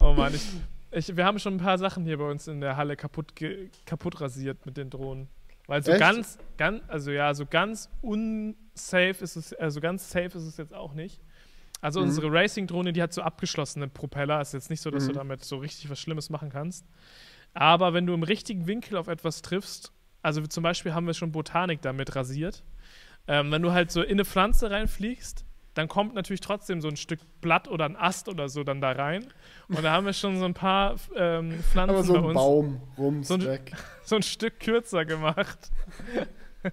oh Mann, ich, ich, wir haben schon ein paar Sachen hier bei uns in der Halle kaputt, ge, kaputt rasiert mit den Drohnen. Weil so Echt? ganz, ganz, also ja, so ganz unsafe ist es, also ganz safe ist es jetzt auch nicht. Also Mhm. unsere Racing-Drohne, die hat so abgeschlossene Propeller. Ist jetzt nicht so, dass Mhm. du damit so richtig was Schlimmes machen kannst. Aber wenn du im richtigen Winkel auf etwas triffst, also zum Beispiel haben wir schon Botanik damit rasiert, ähm, wenn du halt so in eine Pflanze reinfliegst, dann kommt natürlich trotzdem so ein Stück Blatt oder ein Ast oder so dann da rein. Und da haben wir schon so ein paar ähm, Pflanzen Aber so bei ein uns Baum, rums, So ein- weg. so ein Stück kürzer gemacht.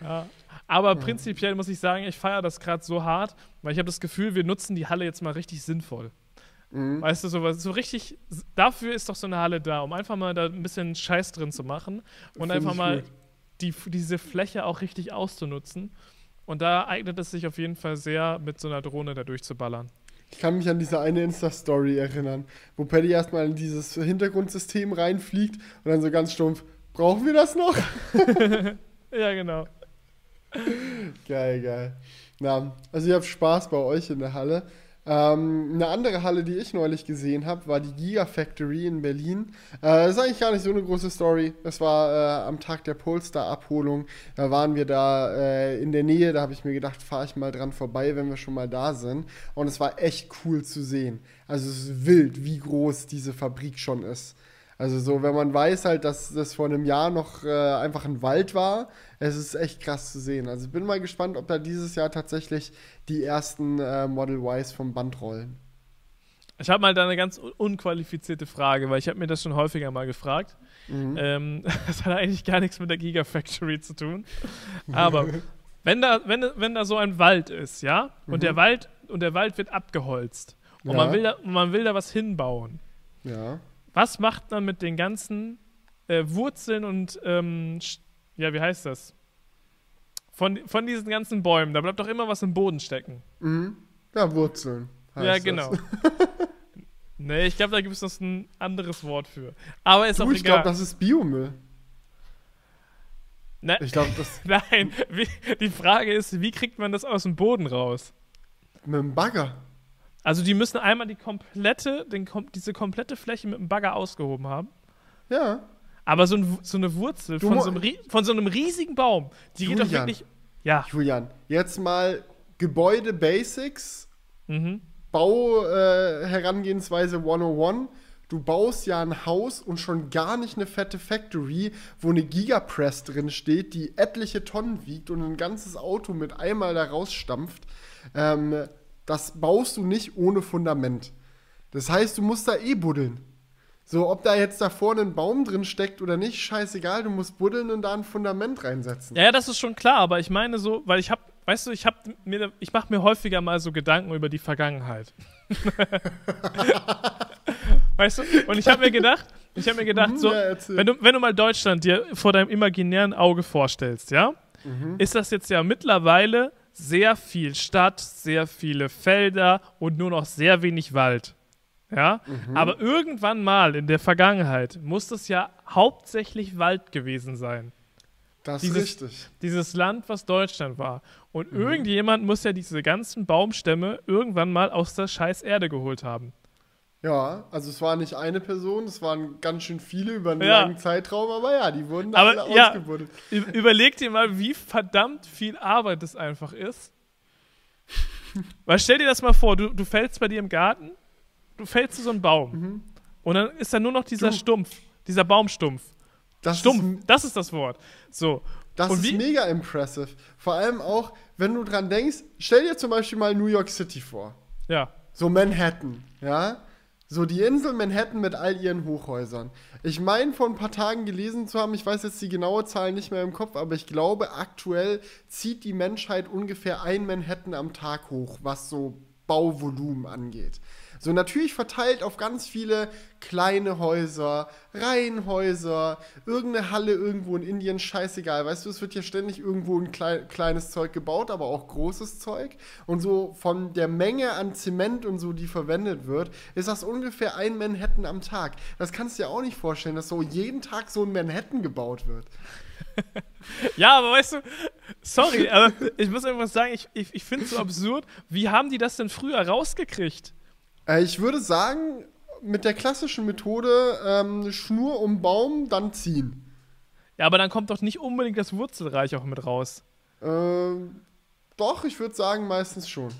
ja. Aber prinzipiell muss ich sagen, ich feiere das gerade so hart, weil ich habe das Gefühl, wir nutzen die Halle jetzt mal richtig sinnvoll. Mhm. Weißt du, so, was- so richtig, dafür ist doch so eine Halle da, um einfach mal da ein bisschen Scheiß drin zu machen und Find einfach mal die, diese Fläche auch richtig auszunutzen. Und da eignet es sich auf jeden Fall sehr, mit so einer Drohne da durchzuballern. Ich kann mich an diese eine Insta-Story erinnern, wo Paddy erstmal in dieses Hintergrundsystem reinfliegt und dann so ganz stumpf, brauchen wir das noch? Ja, genau. Geil, geil. Na, also ihr habt Spaß bei euch in der Halle. Ähm, eine andere Halle, die ich neulich gesehen habe, war die Gigafactory in Berlin. Äh, das ist eigentlich gar nicht so eine große Story. Das war äh, am Tag der Polestar-Abholung. Da waren wir da äh, in der Nähe. Da habe ich mir gedacht, fahre ich mal dran vorbei, wenn wir schon mal da sind. Und es war echt cool zu sehen. Also es ist wild, wie groß diese Fabrik schon ist. Also so, wenn man weiß halt, dass das vor einem Jahr noch äh, einfach ein Wald war, es ist echt krass zu sehen. Also ich bin mal gespannt, ob da dieses Jahr tatsächlich die ersten äh, Model Ys vom Band rollen. Ich habe mal da eine ganz un- unqualifizierte Frage, weil ich habe mir das schon häufiger mal gefragt. Mhm. Ähm, das hat eigentlich gar nichts mit der Gigafactory zu tun. Aber wenn da, wenn, wenn da so ein Wald ist, ja, und der Wald und der Wald wird abgeholzt und Ja. man will da, und man will da was hinbauen. Ja. Was macht man mit den ganzen äh, Wurzeln und ähm, ja, wie heißt das? Von, von diesen ganzen Bäumen, da bleibt doch immer was im Boden stecken. Mhm. Ja, Wurzeln. heißt ja, genau. nee, ich glaube, da gibt es noch ein anderes Wort für. Aber ist Du, auch ich egal. glaube, das ist Biomüll. Ne- Ich glaube, das Nein, wie, die Frage ist, wie kriegt man das aus dem Boden raus? mit dem Bagger. Also die müssen einmal die komplette, den, diese komplette Fläche mit dem Bagger ausgehoben haben. Ja. Aber so, ein, so eine Wurzel von so, einem, von so einem riesigen Baum, die geht doch Julian. wirklich. Ja. Julian, jetzt mal Gebäude Basics, Mhm. Bau äh, Herangehensweise 101. Du baust ja ein Haus und schon gar nicht eine fette Factory, wo eine Gigapress drin steht, die etliche Tonnen wiegt und ein ganzes Auto mit einmal da rausstampft. Ähm, das baust du nicht ohne Fundament. Das heißt, du musst da eh buddeln. So, ob da jetzt da vorne ein Baum drin steckt oder nicht, scheißegal, du musst buddeln und da ein Fundament reinsetzen. Ja, das ist schon klar, aber ich meine so, weil ich habe, weißt du, ich habe mir, ich mache mir häufiger mal so Gedanken über die Vergangenheit. weißt du? Und ich habe mir gedacht, ich habe mir gedacht, so, Ja, erzähl. wenn du, wenn du mal Deutschland dir vor deinem imaginären Auge vorstellst, ja, ist das jetzt ja mittlerweile sehr viel Stadt, sehr viele Felder und nur noch sehr wenig Wald. Ja, aber irgendwann mal in der Vergangenheit muss das ja hauptsächlich Wald gewesen sein Das Dieses- ist richtig. dieses Land, was Deutschland war. Und Mhm. irgendjemand muss ja diese ganzen Baumstämme irgendwann mal aus der scheiß Erde geholt haben. Ja, also es war nicht eine Person, es waren ganz schön viele über einen Ja. langen Zeitraum, aber ja, die wurden Aber alle ja. ausgebuddelt. Überleg dir mal, wie verdammt viel Arbeit das einfach ist. Weil stell dir das mal vor, du, du fällst bei dir im Garten, du fällst zu so einem Baum und dann ist da nur noch dieser Mhm. Du. Stumpf, dieser Baumstumpf. Das Stumpf, ist, das ist das Wort. So. das Und ist wie- mega impressive. Vor allem auch, wenn du dran denkst, stell dir zum Beispiel mal New York City vor. Ja. So Manhattan, ja? So die Insel Manhattan mit all ihren Hochhäusern. Ich meine, vor ein paar Tagen gelesen zu haben, ich weiß jetzt die genaue Zahl nicht mehr im Kopf, aber ich glaube, aktuell zieht die Menschheit ungefähr ein Manhattan am Tag hoch, was so Bauvolumen angeht. So natürlich verteilt auf ganz viele kleine Häuser, Reihenhäuser, irgendeine Halle irgendwo in Indien, scheißegal. Weißt du, es wird hier ständig irgendwo ein klei kleines Zeug gebaut, aber auch großes Zeug. Und so von der Menge an Zement und so, die verwendet wird, ist das ungefähr ein Manhattan am Tag. Das kannst du dir auch nicht vorstellen, dass so jeden Tag so ein Manhattan gebaut wird. Ja, aber weißt du, sorry, aber ich muss einfach sagen, ich, ich, ich finde es so absurd. Wie haben die das denn früher rausgekriegt? Äh, ich würde sagen, mit der klassischen Methode ähm, Schnur um Baum, dann ziehen. Ja, aber dann kommt doch nicht unbedingt das Wurzelreich auch mit raus. Ähm, doch, ich würde sagen, meistens schon.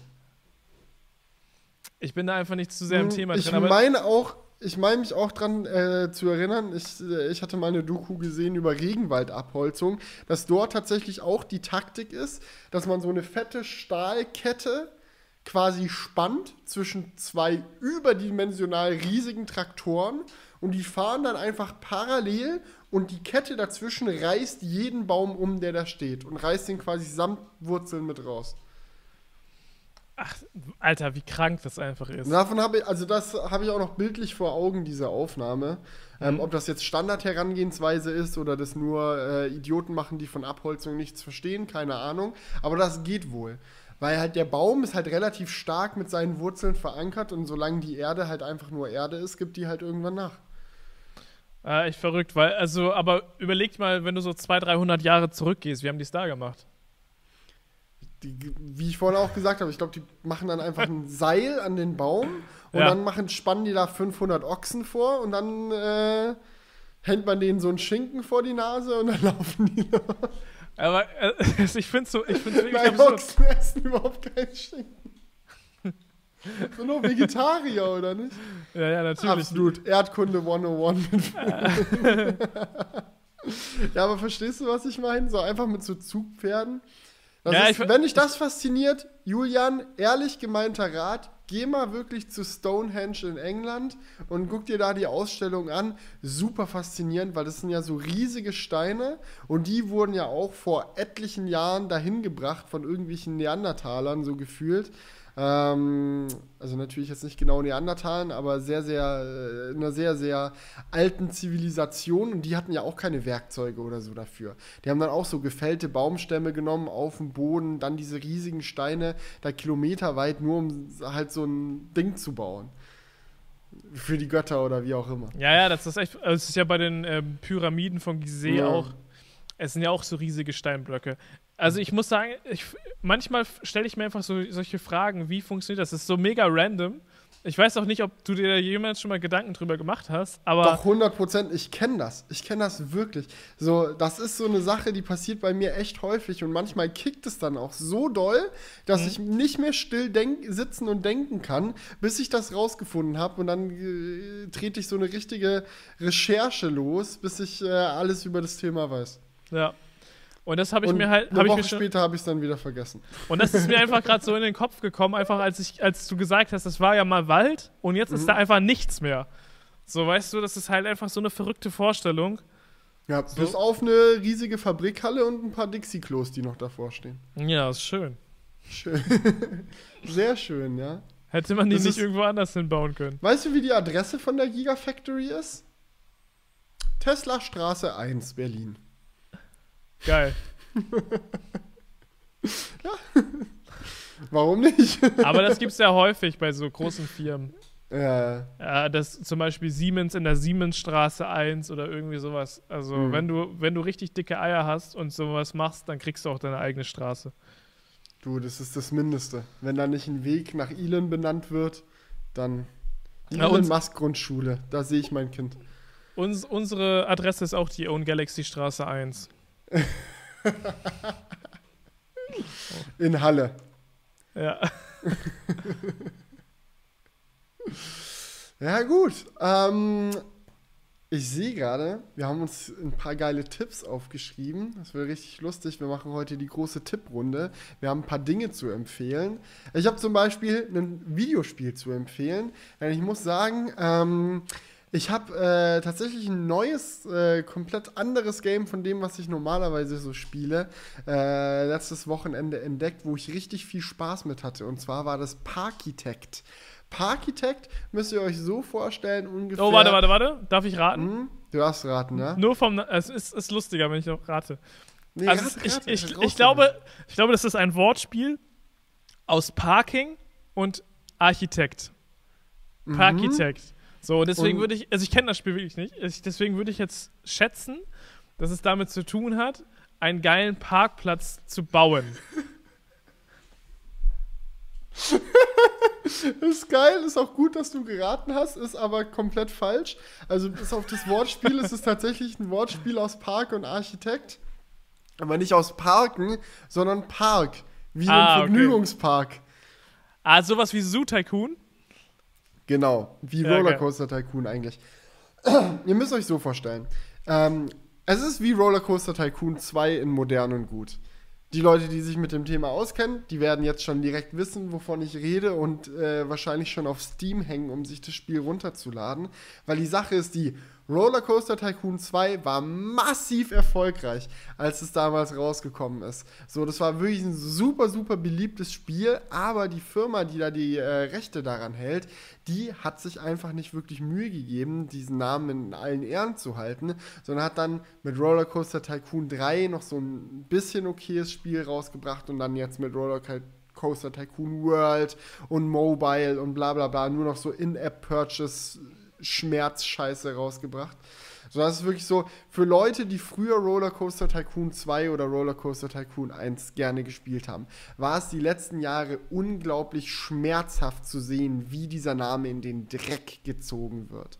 Ich bin da einfach nicht zu sehr im Hm, Thema ich drin. Aber meine auch, ich meine mich auch dran äh, zu erinnern, ich, äh, ich hatte mal eine Doku gesehen über Regenwaldabholzung, dass dort tatsächlich auch die Taktik ist, dass man so eine fette Stahlkette quasi spannt zwischen zwei überdimensional riesigen Traktoren und die fahren dann einfach parallel und die Kette dazwischen reißt jeden Baum um, der da steht und reißt den quasi samt Wurzeln mit raus. ach, Alter, wie krank das einfach ist. Davon habe ich, also das habe ich auch noch bildlich vor Augen, diese Aufnahme. Ähm, Mhm. ob das jetzt Standard-Herangehensweise ist oder das nur äh, Idioten machen, die von Abholzung nichts verstehen, keine Ahnung. Aber das geht wohl. Weil halt der Baum ist halt relativ stark mit seinen Wurzeln verankert und solange die Erde halt einfach nur Erde ist, gibt die halt irgendwann nach. Ah, echt verrückt, weil, also, aber überleg mal, wenn du so 200, 300 Jahre zurückgehst, wie haben die es da gemacht? Die, wie ich vorhin auch gesagt habe, ich glaube, die machen dann einfach ein Seil an den Baum und Ja. dann machen, spannen die da 500 Ochsen vor und dann äh, hängt man denen so einen Schinken vor die Nase und dann laufen die. Aber äh, ich finde so, ich find's wirklich Nein. Ochsen essen überhaupt keinen Schinken. Sind nur Vegetarier, oder nicht? Ja, ja, natürlich. Absolut. Erdkunde 101 mit Vögeln. Ja, aber verstehst du, was ich meine? So einfach mit so Zugpferden. Das Ja, ist, ich wenn dich das fasziniert, Julian, ehrlich gemeinter Rat, geh mal wirklich zu Stonehenge in England und guck dir da die Ausstellung an. Super faszinierend, weil das sind ja so riesige Steine und die wurden ja auch vor etlichen Jahren dahin gebracht von irgendwelchen Neandertalern, so gefühlt. Ähm, also natürlich jetzt nicht genau Neandertalen, aber sehr, sehr, äh, in einer sehr, sehr alten Zivilisation und die hatten ja auch keine Werkzeuge oder so dafür. Die haben dann auch so gefällte Baumstämme genommen auf dem Boden, dann diese riesigen Steine da kilometerweit nur um halt so ein Ding zu bauen. Für die Götter oder wie auch immer. Ja, ja, das ist echt. Also es ist ja bei den ähm, Pyramiden von Gizeh Ja. auch. Es sind ja auch so riesige Steinblöcke. Also ich muss sagen, ich, manchmal stelle ich mir einfach so solche Fragen, wie funktioniert das? Das ist so mega random. Ich weiß auch nicht, ob du dir da jemals schon mal Gedanken drüber gemacht hast, aber Doch, 100 Prozent. Ich kenne das. Ich kenne das wirklich. So, das ist so eine Sache, die passiert bei mir echt häufig und manchmal kickt es dann auch so doll, dass ich nicht mehr still sitzen und denken kann, bis ich das rausgefunden habe und dann äh, trete ich so eine richtige Recherche los, bis ich äh, alles über das Thema weiß. Ja. Und das habe ich und mir halt, eine ich Woche mir schon, später habe ich es dann wieder vergessen. Und das ist mir einfach gerade so in den Kopf gekommen, einfach als ich, als du gesagt hast, das war ja mal Wald und jetzt Mhm. ist da einfach nichts mehr. So, weißt du, das ist halt einfach so eine verrückte Vorstellung. Ja, bis auf eine riesige Fabrikhalle und ein paar Dixie-Klos, die noch davor stehen. Ja, ist schön. Schön. Sehr schön, ja. Hätte man die Das nicht ist- irgendwo anders hinbauen können. Weißt du, wie die Adresse von der Gigafactory ist? Tesla Straße 1, Berlin. Geil. Warum nicht? Aber das gibt es ja häufig bei so großen Firmen. ja, Ja, das zum Beispiel Siemens in der Siemensstraße 1 oder irgendwie sowas. Also, Mhm. wenn, du, wenn du richtig dicke Eier hast und sowas machst, dann kriegst du auch deine eigene Straße. du, das ist das Mindeste. Wenn da nicht ein Weg nach Elon benannt wird, dann Ja, Elon Musk Grundschule. Da sehe ich mein Kind. Uns, unsere Adresse ist auch die Own Galaxy Straße 1. In Halle. Ja. Ja, gut. Ähm, ich sehe gerade, wir haben uns ein paar geile Tipps aufgeschrieben. Das wäre richtig lustig. Wir machen heute die große Tipprunde. Wir haben ein paar Dinge zu empfehlen. Ich habe zum Beispiel ein Videospiel zu empfehlen. Denn ich muss sagen, ähm, ich habe äh, tatsächlich ein neues, äh, komplett anderes Game von dem, was ich normalerweise so spiele, äh, letztes Wochenende entdeckt, wo ich richtig viel Spaß mit hatte. Und zwar war das Parkitect. Parkitect müsst ihr euch so vorstellen, ungefähr. Oh, warte, warte, warte. Darf ich raten? Hm? Du darfst raten, ne? Nur vom. Es ist, ist lustiger, wenn ich noch rate. Nee, Also, rat, es- rat, ich, ich, ich, glaube, ich glaube, das ist ein Wortspiel aus Parking und Architekt. damit. Parkitekt. So, und deswegen würde ich, also ich kenne das Spiel wirklich nicht, ich, deswegen würde ich jetzt schätzen, dass es damit zu tun hat, einen geilen Parkplatz zu bauen. Ist geil, ist auch gut, dass du geraten hast, ist aber komplett falsch. Also bis auf das Wortspiel ist es tatsächlich ein Wortspiel aus Park und Architekt. Aber nicht aus Parken, sondern Park. Wie Ah, ein okay. Vergnügungspark. Ah, sowas wie Zoo Tycoon? Genau, wie Ja, Rollercoaster Tycoon eigentlich. Ihr müsst euch so vorstellen. Ähm, es ist wie Rollercoaster Tycoon 2 in modern und gut. Die Leute, die sich mit dem Thema auskennen, die werden jetzt schon direkt wissen, wovon ich rede und äh, wahrscheinlich schon auf Steam hängen, um sich das Spiel runterzuladen. Weil die Sache ist die, Rollercoaster Tycoon 2 war massiv erfolgreich, als es damals rausgekommen ist. So, das war wirklich ein super, super beliebtes Spiel, aber die Firma, die da die äh, Rechte daran hält, die hat sich einfach nicht wirklich Mühe gegeben, diesen Namen in allen Ehren zu halten, sondern hat dann mit Rollercoaster Tycoon 3 noch so ein bisschen okayes Spiel rausgebracht und dann jetzt mit Rollercoaster Coaster Tycoon World und Mobile und bla bla bla, nur noch so In-App-Purchase Schmerzscheiße rausgebracht. So, das ist wirklich so, für Leute, die früher Rollercoaster Tycoon 2 oder Rollercoaster Tycoon 1 gerne gespielt haben, war es die letzten Jahre unglaublich schmerzhaft zu sehen, wie dieser Name in den Dreck gezogen wird.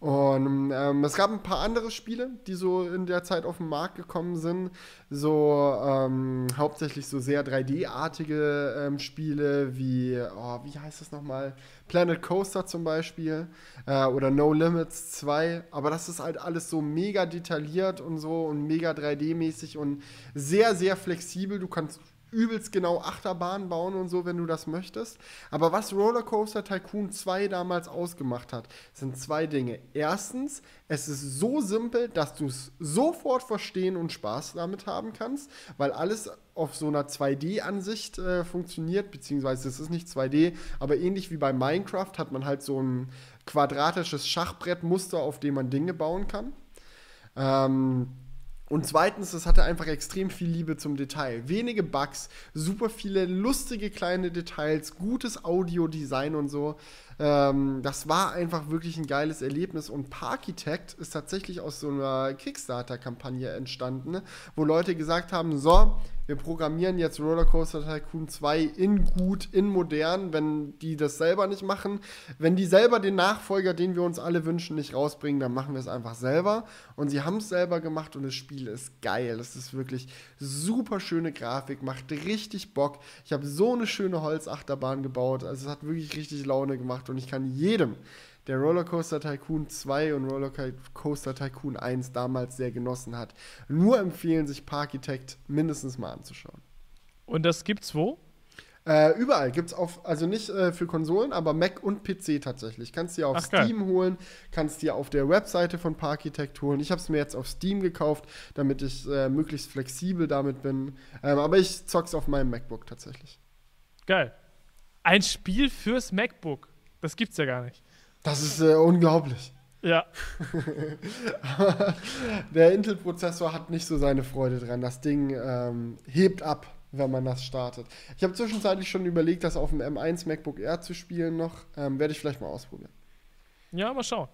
Und ähm, es gab ein paar andere Spiele, die so in der Zeit auf den Markt gekommen sind. So ähm, hauptsächlich so sehr 3D-artige ähm, Spiele wie, oh, wie heißt das nochmal? Planet Coaster zum Beispiel äh, oder No Limits 2. Aber das ist halt alles so mega detailliert und so und mega 3D-mäßig und sehr, sehr flexibel. Du kannst übelst genau Achterbahnen bauen und so, wenn du das möchtest. Aber was Rollercoaster Tycoon 2 damals ausgemacht hat, sind zwei Dinge. Erstens, es ist so simpel, dass du es sofort verstehen und Spaß damit haben kannst, weil alles auf so einer 2D-Ansicht äh, funktioniert, beziehungsweise es ist nicht 2D, aber ähnlich wie bei Minecraft hat man halt so ein quadratisches Schachbrettmuster, auf dem man Dinge bauen kann. Ähm, und zweitens, es hatte einfach extrem viel Liebe zum Detail. Wenige Bugs, super viele lustige kleine Details, gutes Audiodesign und so. Ähm, das war einfach wirklich ein geiles Erlebnis. Und Parkitect ist tatsächlich aus so einer Kickstarter-Kampagne entstanden, wo Leute gesagt haben: So, wir programmieren jetzt Rollercoaster Tycoon 2 in gut, in modern, wenn die das selber nicht machen. Wenn die selber den Nachfolger, den wir uns alle wünschen, nicht rausbringen, dann machen wir es einfach selber. Und sie haben es selber gemacht und das Spiel ist geil. Es ist wirklich super schöne Grafik, macht richtig Bock. Ich habe so eine schöne Holzachterbahn gebaut. Also es hat wirklich richtig Laune gemacht und ich kann jedem der Rollercoaster Tycoon 2 und Rollercoaster Tycoon 1 damals sehr genossen hat. Nur empfehlen, sich Parkitect mindestens mal anzuschauen. Und das gibt's wo? Äh, überall gibt es auf, also nicht äh, für Konsolen, aber Mac und PC tatsächlich. Kannst dir auf Ach, geil. Steam holen, kannst dir auf der Webseite von Parkitect holen. Ich habe es mir jetzt auf Steam gekauft, damit ich äh, möglichst flexibel damit bin. Ähm, aber ich zock's auf meinem MacBook tatsächlich. Geil. Ein Spiel fürs MacBook. Das gibt's ja gar nicht. Das ist äh, unglaublich. Ja. der Intel-Prozessor hat nicht so seine Freude dran. Das Ding ähm, hebt ab, wenn man das startet. Ich habe zwischenzeitlich schon überlegt, das auf dem M1 MacBook Air zu spielen noch. Ähm, Werde ich vielleicht mal ausprobieren. Ja, mal schauen.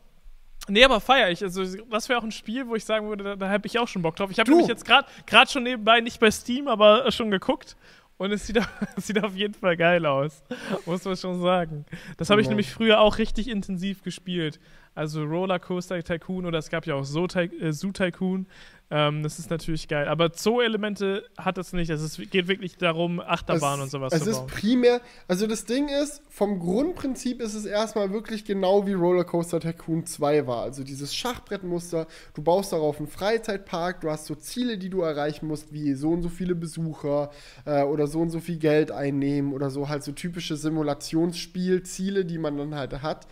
Nee, aber feier ich. Also, das wäre auch ein Spiel, wo ich sagen würde, da, da habe ich auch schon Bock drauf. Ich habe nämlich jetzt gerade schon nebenbei nicht bei Steam, aber schon geguckt. Und es sieht, es sieht auf jeden Fall geil aus. Muss man schon sagen. Das habe ich Genau. nämlich früher auch richtig intensiv gespielt. Also Rollercoaster Tycoon oder es gab ja auch Zoo, äh, Zoo Tycoon. Ähm, das ist natürlich geil. Aber Zoo-Elemente hat es nicht. Also es geht wirklich darum, Achterbahn es, und sowas Es zu ist bauen. primär, also das Ding ist, vom Grundprinzip ist es erstmal wirklich genau wie Rollercoaster Tycoon 2 war. Also dieses Schachbrettmuster, du baust darauf einen Freizeitpark, du hast so Ziele, die du erreichen musst, wie so und so viele Besucher äh, oder so und so viel Geld einnehmen oder so halt so typische Simulationsspielziele, die man dann halt hat.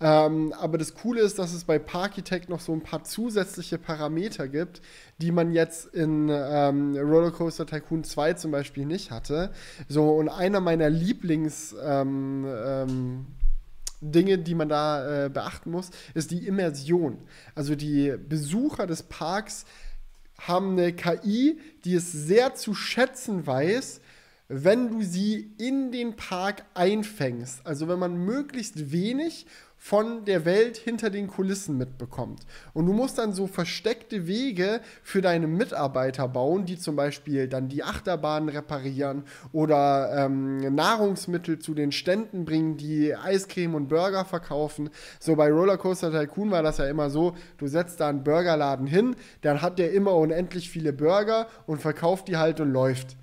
Ähm, aber das Coole ist, dass es bei Parkitect noch so ein paar zusätzliche Parameter gibt, die man jetzt in ähm, Rollercoaster Tycoon 2 zum Beispiel nicht hatte. So, und einer meiner Lieblings- ähm, ähm, Dinge, die man da äh, beachten muss, ist die Immersion. Also die Besucher des Parks haben eine KI, die es sehr zu schätzen weiß, wenn du sie in den Park einfängst. Also wenn man möglichst wenig von der Welt hinter den Kulissen mitbekommt. Und du musst dann so versteckte Wege für deine Mitarbeiter bauen, die zum Beispiel dann die Achterbahnen reparieren oder ähm, Nahrungsmittel zu den Ständen bringen, die Eiscreme und Burger verkaufen. So bei Rollercoaster Tycoon war das ja immer so, du setzt da einen Burgerladen hin, dann hat der immer unendlich viele Burger und verkauft die halt und läuft.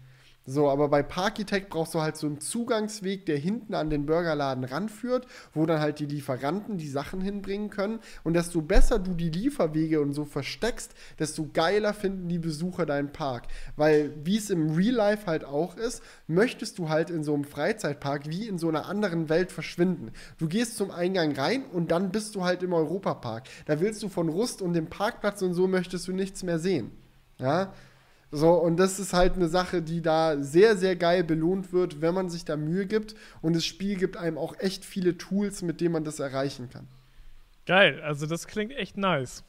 So, aber bei Parkitect brauchst du halt so einen Zugangsweg, der hinten an den Burgerladen ranführt, wo dann halt die Lieferanten die Sachen hinbringen können. Und desto besser du die Lieferwege und so versteckst, desto geiler finden die Besucher deinen Park. Weil, wie es im Real Life halt auch ist, möchtest du halt in so einem Freizeitpark wie in so einer anderen Welt verschwinden. Du gehst zum Eingang rein und dann bist du halt im Europapark. Da willst du von Rust und dem Parkplatz und so möchtest du nichts mehr sehen. Ja, so, und das ist halt eine Sache, die da sehr, sehr geil belohnt wird, wenn man sich da Mühe gibt. Und das Spiel gibt einem auch echt viele Tools, mit denen man das erreichen kann. Geil, also das klingt echt nice.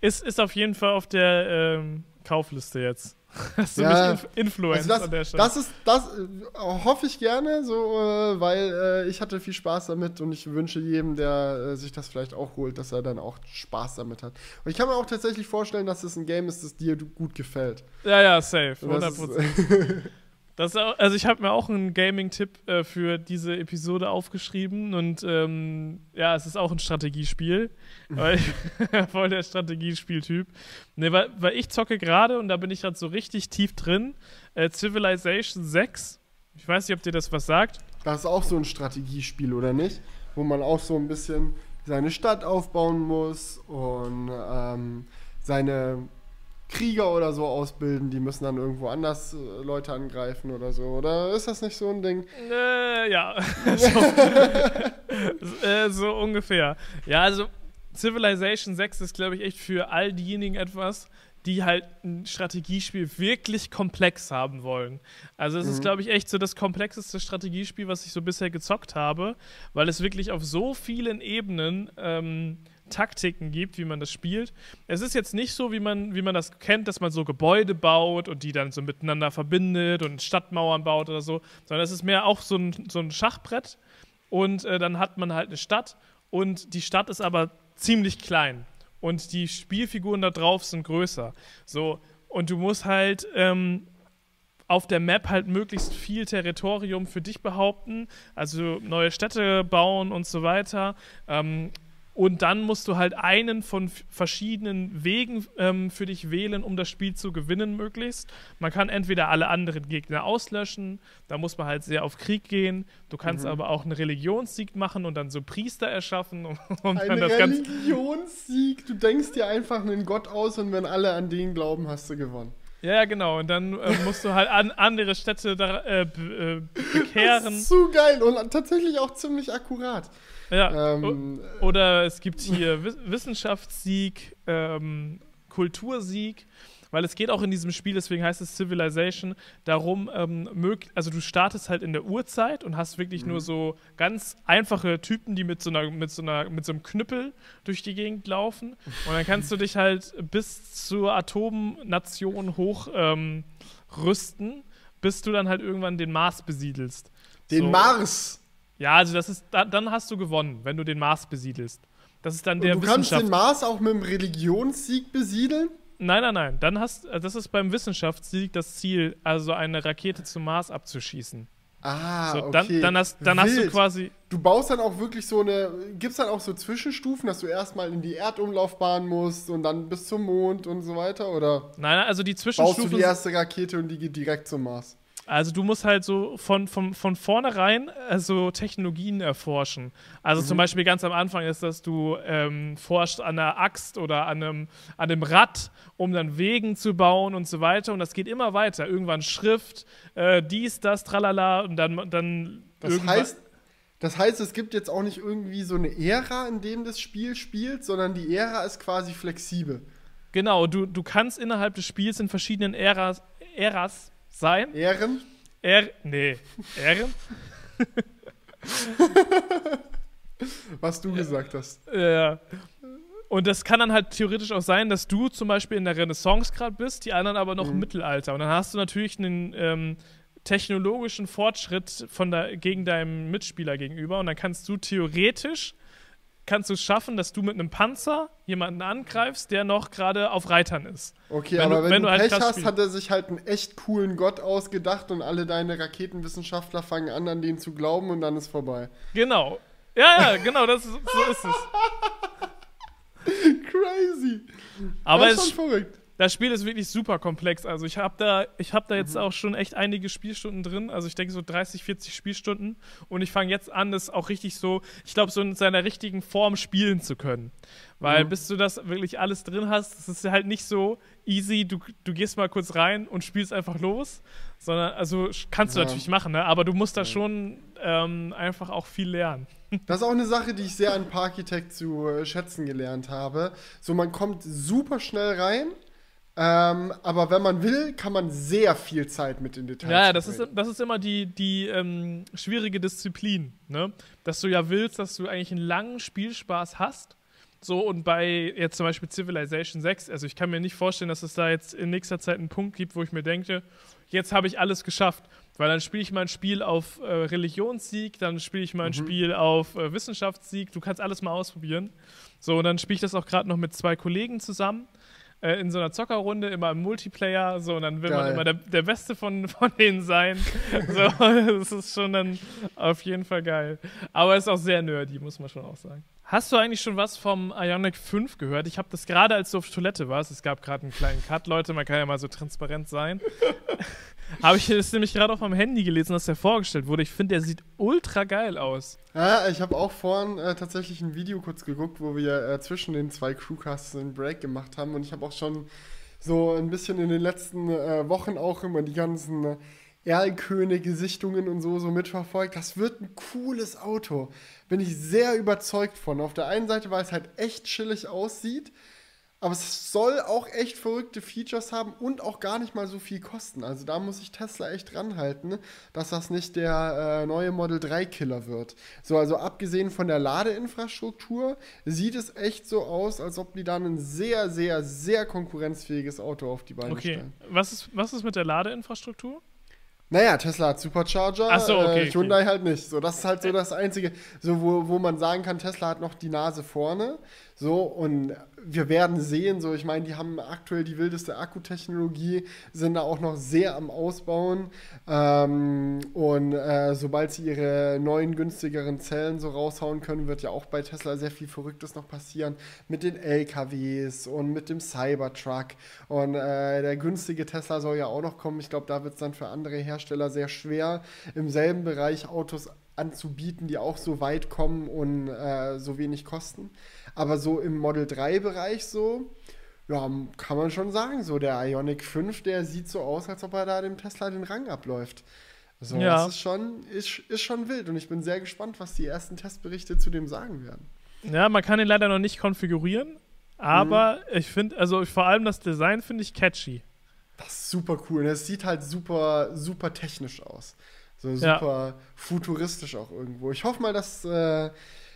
Ist, ist auf jeden Fall auf der ähm, Kaufliste jetzt. Hast du Ja. mich inf influenced Also an der das, Stelle? das ist, das äh, hoffe ich gerne, so, äh, weil äh, ich hatte viel Spaß damit und ich wünsche jedem, der sich das vielleicht auch holt, dass er dann auch Spaß damit hat. Und ich kann mir auch tatsächlich vorstellen, dass es ein Game ist, das dir gut gefällt. ja, ja, safe. Und das 100%. Das also ich habe mir auch einen Gaming-Tipp äh, für diese Episode aufgeschrieben und ähm, ja, es ist auch ein Strategiespiel, weil ich voll der Strategiespieltyp. Ne, weil, weil ich zocke gerade und da bin ich gerade so richtig tief drin. Äh, Civilization 6. Ich weiß nicht, ob dir das was sagt. Das ist auch so ein Strategiespiel, oder nicht? Wo man auch so ein bisschen seine Stadt aufbauen muss und ähm, seine Krieger oder so ausbilden, die müssen dann irgendwo anders äh, Leute angreifen oder so. Oder ist das nicht so ein Ding? Äh, ja. so, äh, so ungefähr. Ja, also Civilization 6 ist, glaube ich, echt für all diejenigen etwas, die halt ein Strategiespiel wirklich komplex haben wollen. Also es ist, glaube ich, echt so das komplexeste Strategiespiel, was ich so bisher gezockt habe, weil es wirklich auf so vielen Ebenen ähm, Taktiken gibt, wie man das spielt. Es ist jetzt nicht so, wie man, wie man das kennt, dass man so Gebäude baut und die dann so miteinander verbindet und Stadtmauern baut oder so, sondern es ist mehr auch so ein, so ein Schachbrett und äh, dann hat man halt eine Stadt und die Stadt ist aber ziemlich klein und die Spielfiguren da drauf sind größer. So, und du musst halt ähm, auf der Map halt möglichst viel Territorium für dich behaupten, also neue Städte bauen und so weiter. Ähm, und dann musst du halt einen von verschiedenen Wegen ähm, für dich wählen, um das Spiel zu gewinnen, möglichst. Man kann entweder alle anderen Gegner auslöschen, da muss man halt sehr auf Krieg gehen. Du kannst aber auch einen Religionssieg machen und dann so Priester erschaffen. Und, und dann Ein. Religionssieg. Du denkst dir einfach einen Gott aus und wenn alle an den glauben, hast du gewonnen. Ja, ja, genau. Und dann äh, musst du halt an andere Städte da, äh, be- äh, Das bekehren. ist so geil und tatsächlich auch ziemlich akkurat. Ja. Ähm, Oder es gibt hier Wiss Wissenschaftssieg, ähm, Kultursieg, weil es geht auch in diesem Spiel, deswegen heißt es Civilization, darum, ähm, also du startest halt in der Urzeit und hast wirklich nur so ganz einfache Typen, die mit so einer, mit so einer, mit so einem Knüppel durch die Gegend laufen. Und dann kannst du dich halt bis zur Atomnation hoch ähm, rüsten, bis du dann halt irgendwann den Mars besiedelst. den So. Mars. Ja, also das ist, da, dann hast du gewonnen, wenn du den Mars besiedelst. Das ist dann Und der du kannst den Mars auch mit dem Religionssieg besiedeln? Nein, nein, nein. Dann hast, äh, das ist beim Wissenschaftssieg das Ziel, also eine Rakete zum Mars abzuschießen. Ah, So, okay. dann, dann, hast, dann hast du quasi. Du baust dann auch wirklich so eine. Gibt es dann auch so Zwischenstufen, dass du erstmal in die Erdumlaufbahn musst und dann bis zum Mond und so weiter? Oder Nein, nein, also die baust du Zwischenstufen. die erste Rakete und die geht direkt zum Mars? Also du musst halt so von, von, von vornherein also Technologien erforschen. Also Mhm. zum Beispiel ganz am Anfang ist, dass du ähm, forschst an einer Axt oder an einem, an einem Rad, um dann Wegen zu bauen und so weiter. Und das geht immer weiter. Irgendwann Schrift, äh, dies, das, tralala und dann, dann Das heißt, das heißt, es gibt jetzt auch nicht irgendwie so eine Ära, in dem das Spiel spielt, sondern die Ära ist quasi flexibel. Genau, du, du kannst innerhalb des Spiels in verschiedenen Äras, Äras sein. Ähren? Er, nee, Ähren? Was du gesagt hast. Ja. Und das kann dann halt theoretisch auch sein, dass du zum Beispiel in der Renaissance gerade bist, die anderen aber noch im Mittelalter. Und dann hast du natürlich einen ähm, technologischen Fortschritt von der, gegen deinem Mitspieler gegenüber. Und dann kannst du theoretisch kannst du es schaffen, dass du mit einem Panzer jemanden angreifst, der noch gerade auf Reitern ist. Okay, Wenn du- aber wenn, wenn du du Pech hast, spielst. hat er sich halt einen echt coolen Gott ausgedacht und alle deine Raketenwissenschaftler fangen an, an den zu glauben und dann ist vorbei. Genau. Ja, ja, genau, das ist, so ist es. Crazy. Aber das ist es, schon verrückt. Das Spiel ist wirklich super komplex. Also ich habe da, ich habe da jetzt mhm. auch schon echt einige Spielstunden drin. Also ich denke so 30, 40 Spielstunden. Und ich fange jetzt an, das auch richtig so, ich glaube, so in seiner richtigen Form spielen zu können. Weil mhm. bis du das wirklich alles drin hast, das ist halt nicht so easy, du, du gehst mal kurz rein und spielst einfach los. Sondern, also kannst du ja. natürlich machen, ne? aber du musst da ja. schon ähm, einfach auch viel lernen. Das ist auch eine Sache, die ich sehr an Parkitect zu äh, schätzen gelernt habe. So, man kommt super schnell rein ähm, aber wenn man will, kann man sehr viel Zeit mit den Details. Ja, das ist, das ist immer die, die ähm, schwierige Disziplin, ne? Dass du ja willst, dass du eigentlich einen langen Spielspaß hast. So, und bei jetzt zum Beispiel Civilization 6, also ich kann mir nicht vorstellen, dass es da jetzt in nächster Zeit einen Punkt gibt, wo ich mir denke, jetzt habe ich alles geschafft. Weil dann spiele ich mein Spiel auf äh, Religionssieg, dann spiele ich mein mhm. Spiel auf äh, Wissenschaftssieg, du kannst alles mal ausprobieren. So, und dann spiele ich das auch gerade noch mit zwei Kollegen zusammen äh, in so einer Zockerrunde, immer im Multiplayer, so, und dann will Geil. man immer der, der Beste von, von denen sein. so, das ist schon dann auf jeden Fall geil. Aber es ist auch sehr nerdy, muss man schon auch sagen. Hast du eigentlich schon was vom Ionic 5 gehört? Ich habe das gerade, als du auf Toilette warst, es gab gerade einen kleinen Cut, Leute, man kann ja mal so transparent sein. habe ich das nämlich gerade auf meinem Handy gelesen, dass der vorgestellt wurde. Ich finde, der sieht ultra geil aus. Ja, ich habe auch vorhin äh, tatsächlich ein Video kurz geguckt, wo wir äh, zwischen den zwei Crewcasts einen Break gemacht haben und ich habe auch schon so ein bisschen in den letzten äh, Wochen auch immer die ganzen äh, Erlkönig-Sichtungen und so, so mitverfolgt. Das wird ein cooles Auto. Bin ich sehr überzeugt von. Auf der einen Seite, weil es halt echt chillig aussieht, aber es soll auch echt verrückte Features haben und auch gar nicht mal so viel kosten. Also da muss ich Tesla echt dranhalten, dass das nicht der äh, neue Model 3 Killer wird. So, also abgesehen von der Ladeinfrastruktur sieht es echt so aus, als ob die dann ein sehr, sehr, sehr konkurrenzfähiges Auto auf die Beine okay. stellen. Okay, was ist, was ist mit der Ladeinfrastruktur? Naja, Tesla hat Supercharger, so, okay, äh, Hyundai okay. halt nicht. So, das ist halt so das Einzige, so, wo, wo man sagen kann, Tesla hat noch die Nase vorne. So, und wir werden sehen, so, ich meine, die haben aktuell die wildeste Akkutechnologie, sind da auch noch sehr am Ausbauen. Ähm, und äh, sobald sie ihre neuen, günstigeren Zellen so raushauen können, wird ja auch bei Tesla sehr viel Verrücktes noch passieren. Mit den LKWs und mit dem Cybertruck. Und äh, der günstige Tesla soll ja auch noch kommen. Ich glaube, da wird es dann für andere Hersteller sehr schwer, im selben Bereich Autos anzubieten, die auch so weit kommen und äh, so wenig kosten. Aber so im Model 3-Bereich so, ja, kann man schon sagen, so der Ionic 5, der sieht so aus, als ob er da dem Tesla den Rang abläuft. So, ja. das ist schon, ist, ist schon wild und ich bin sehr gespannt, was die ersten Testberichte zu dem sagen werden. Ja, man kann ihn leider noch nicht konfigurieren, aber mhm. ich finde, also vor allem das Design finde ich catchy. Das ist super cool. Es sieht halt super, super technisch aus. So super ja. futuristisch auch irgendwo. Ich hoffe mal, dass äh,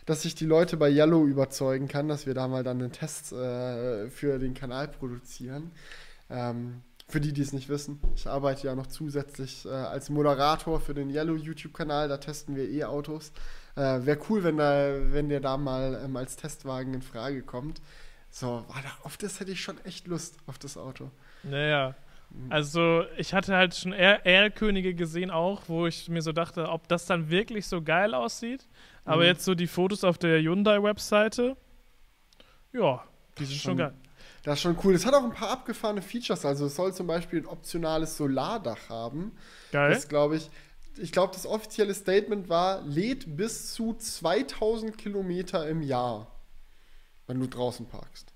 dass ich die Leute bei Yellow überzeugen kann, dass wir da mal dann einen Test äh, für den Kanal produzieren. Ähm, für die, die es nicht wissen, ich arbeite ja noch zusätzlich äh, als Moderator für den Yellow YouTube-Kanal, da testen wir E-Autos. Äh, Wäre cool, wenn, da, wenn der da mal ähm, als Testwagen in Frage kommt. So, auf das hätte ich schon echt Lust, auf das Auto. Naja. Also ich hatte halt schon Erlkönige gesehen auch, wo ich mir so dachte, ob das dann wirklich so geil aussieht. Aber mhm. jetzt so die Fotos auf der Hyundai-Webseite, ja, die sind schon, schon geil. Das ist schon cool. Es hat auch ein paar abgefahrene Features. Also es soll zum Beispiel ein optionales Solardach haben. Geil. Das glaube ich. Ich glaube, das offizielle Statement war, lädt bis zu 2000 Kilometer im Jahr, wenn du draußen parkst.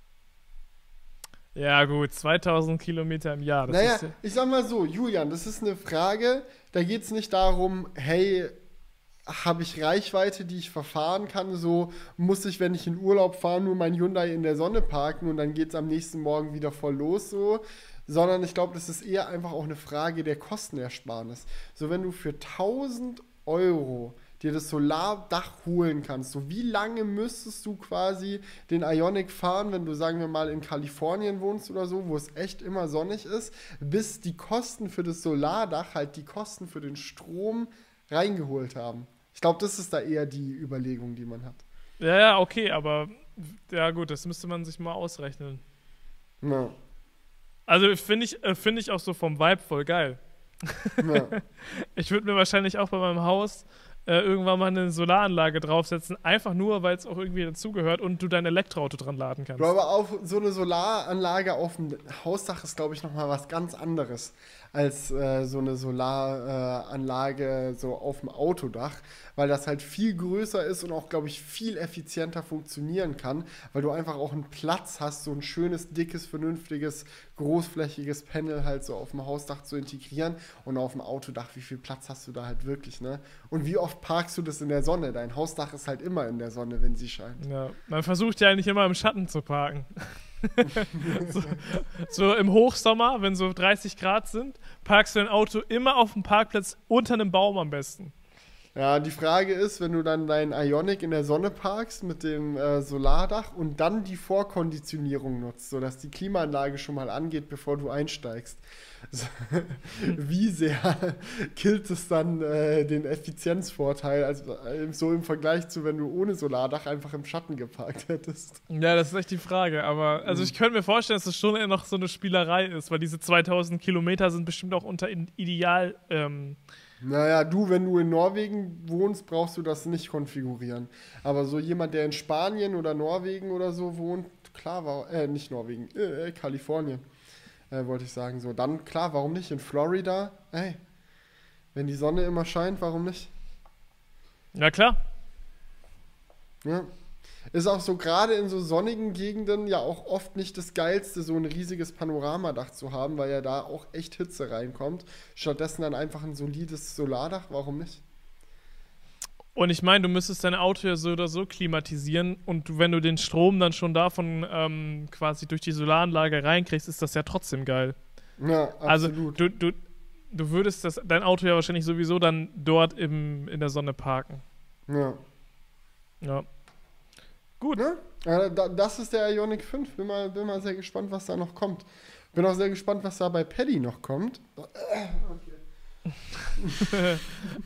Ja, gut, 2000 Kilometer im Jahr. naja, ja ich sag mal so, Julian, das ist eine Frage, da geht es nicht darum, hey, habe ich Reichweite, die ich verfahren kann. So muss ich, wenn ich in Urlaub fahre, nur mein Hyundai in der Sonne parken und dann geht es am nächsten Morgen wieder voll los so. Sondern ich glaube, das ist eher einfach auch eine Frage der Kostenersparnis. So, wenn du für 1000 Euro dir das Solardach holen kannst, so wie lange müsstest du quasi den Ionic fahren, wenn du, sagen wir mal, in Kalifornien wohnst oder so, wo es echt immer sonnig ist, bis die Kosten für das Solardach halt die Kosten für den Strom reingeholt haben. Ich glaube, das ist da eher die Überlegung, die man hat. Ja, ja, okay, aber ja gut, das müsste man sich mal ausrechnen. Ja. Also finde ich, äh, find ich auch so vom Vibe voll geil. Ja. ich würde mir wahrscheinlich auch bei meinem Haus äh, irgendwann mal eine Solaranlage draufsetzen, einfach nur, weil es auch irgendwie dazugehört und du dein Elektroauto dran laden kannst. Aber auch so eine Solaranlage auf dem Hausdach ist, glaube ich, nochmal was ganz anderes als äh, so eine Solaranlage äh, so auf dem Autodach, weil das halt viel größer ist und auch, glaube ich, viel effizienter funktionieren kann, weil du einfach auch einen Platz hast, so ein schönes, dickes, vernünftiges, großflächiges Panel halt so auf dem Hausdach zu integrieren und auf dem Autodach, wie viel Platz hast du da halt wirklich, ne? Und wie oft parkst du das in der Sonne? Dein Hausdach ist halt immer in der Sonne, wenn sie scheint. Ja, man versucht ja eigentlich immer im Schatten zu parken. so, so, im Hochsommer, wenn so 30 Grad sind, parkst du dein Auto immer auf dem Parkplatz unter einem Baum am besten. Ja, die Frage ist, wenn du dann dein Ionic in der Sonne parkst mit dem äh, Solardach und dann die Vorkonditionierung nutzt, sodass die Klimaanlage schon mal angeht, bevor du einsteigst. Wie sehr killt es dann äh, den Effizienzvorteil, also äh, so im Vergleich zu, wenn du ohne Solardach einfach im Schatten geparkt hättest? Ja, das ist echt die Frage. Aber also ich könnte mir vorstellen, dass es das schon eher noch so eine Spielerei ist, weil diese 2000 Kilometer sind bestimmt auch unter Ideal. Ähm, naja, du, wenn du in Norwegen wohnst, brauchst du das nicht konfigurieren. Aber so jemand, der in Spanien oder Norwegen oder so wohnt, klar, war, äh, nicht Norwegen, äh, äh, Kalifornien, äh, wollte ich sagen. So, dann klar, warum nicht? In Florida, ey, wenn die Sonne immer scheint, warum nicht? Ja, klar. Ja. Ist auch so gerade in so sonnigen Gegenden ja auch oft nicht das Geilste, so ein riesiges Panoramadach zu haben, weil ja da auch echt Hitze reinkommt. Stattdessen dann einfach ein solides Solardach, warum nicht? Und ich meine, du müsstest dein Auto ja so oder so klimatisieren und wenn du den Strom dann schon davon ähm, quasi durch die Solaranlage reinkriegst, ist das ja trotzdem geil. Ja, also absolut. Also du, du, du würdest das, dein Auto ja wahrscheinlich sowieso dann dort im, in der Sonne parken. Ja. Ja. Gut. Ne? Das ist der Ionic 5. Bin mal, bin mal sehr gespannt, was da noch kommt. Bin auch sehr gespannt, was da bei Paddy noch kommt. Okay.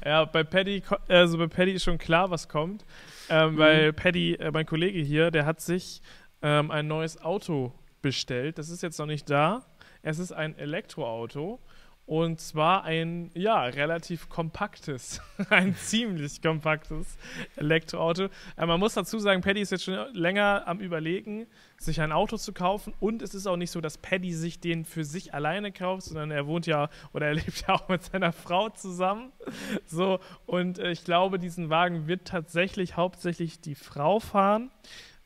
ja, bei Paddy, also bei Paddy ist schon klar, was kommt. Ähm, mhm. Weil Paddy, äh, mein Kollege hier, der hat sich ähm, ein neues Auto bestellt. Das ist jetzt noch nicht da. Es ist ein Elektroauto. Und zwar ein, ja, relativ kompaktes, ein ziemlich kompaktes Elektroauto. Äh, man muss dazu sagen, Paddy ist jetzt schon länger am Überlegen, sich ein Auto zu kaufen. Und es ist auch nicht so, dass Paddy sich den für sich alleine kauft, sondern er wohnt ja oder er lebt ja auch mit seiner Frau zusammen. So, und äh, ich glaube, diesen Wagen wird tatsächlich hauptsächlich die Frau fahren,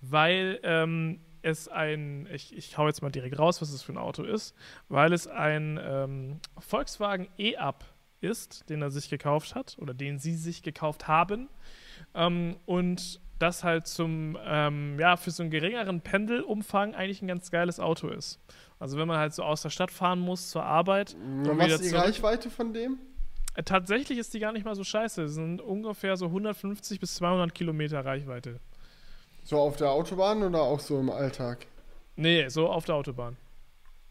weil ähm, es ein, ich, ich hau jetzt mal direkt raus, was es für ein Auto ist, weil es ein ähm, Volkswagen E-Up ist, den er sich gekauft hat oder den sie sich gekauft haben. Ähm, und das halt zum, ähm, ja, für so einen geringeren Pendelumfang eigentlich ein ganz geiles Auto ist. Also wenn man halt so aus der Stadt fahren muss zur Arbeit. Und was ist die. Reichweite von dem? Äh, tatsächlich ist die gar nicht mal so scheiße. Es sind ungefähr so 150 bis 200 Kilometer Reichweite. So auf der Autobahn oder auch so im Alltag? Nee, so auf der Autobahn.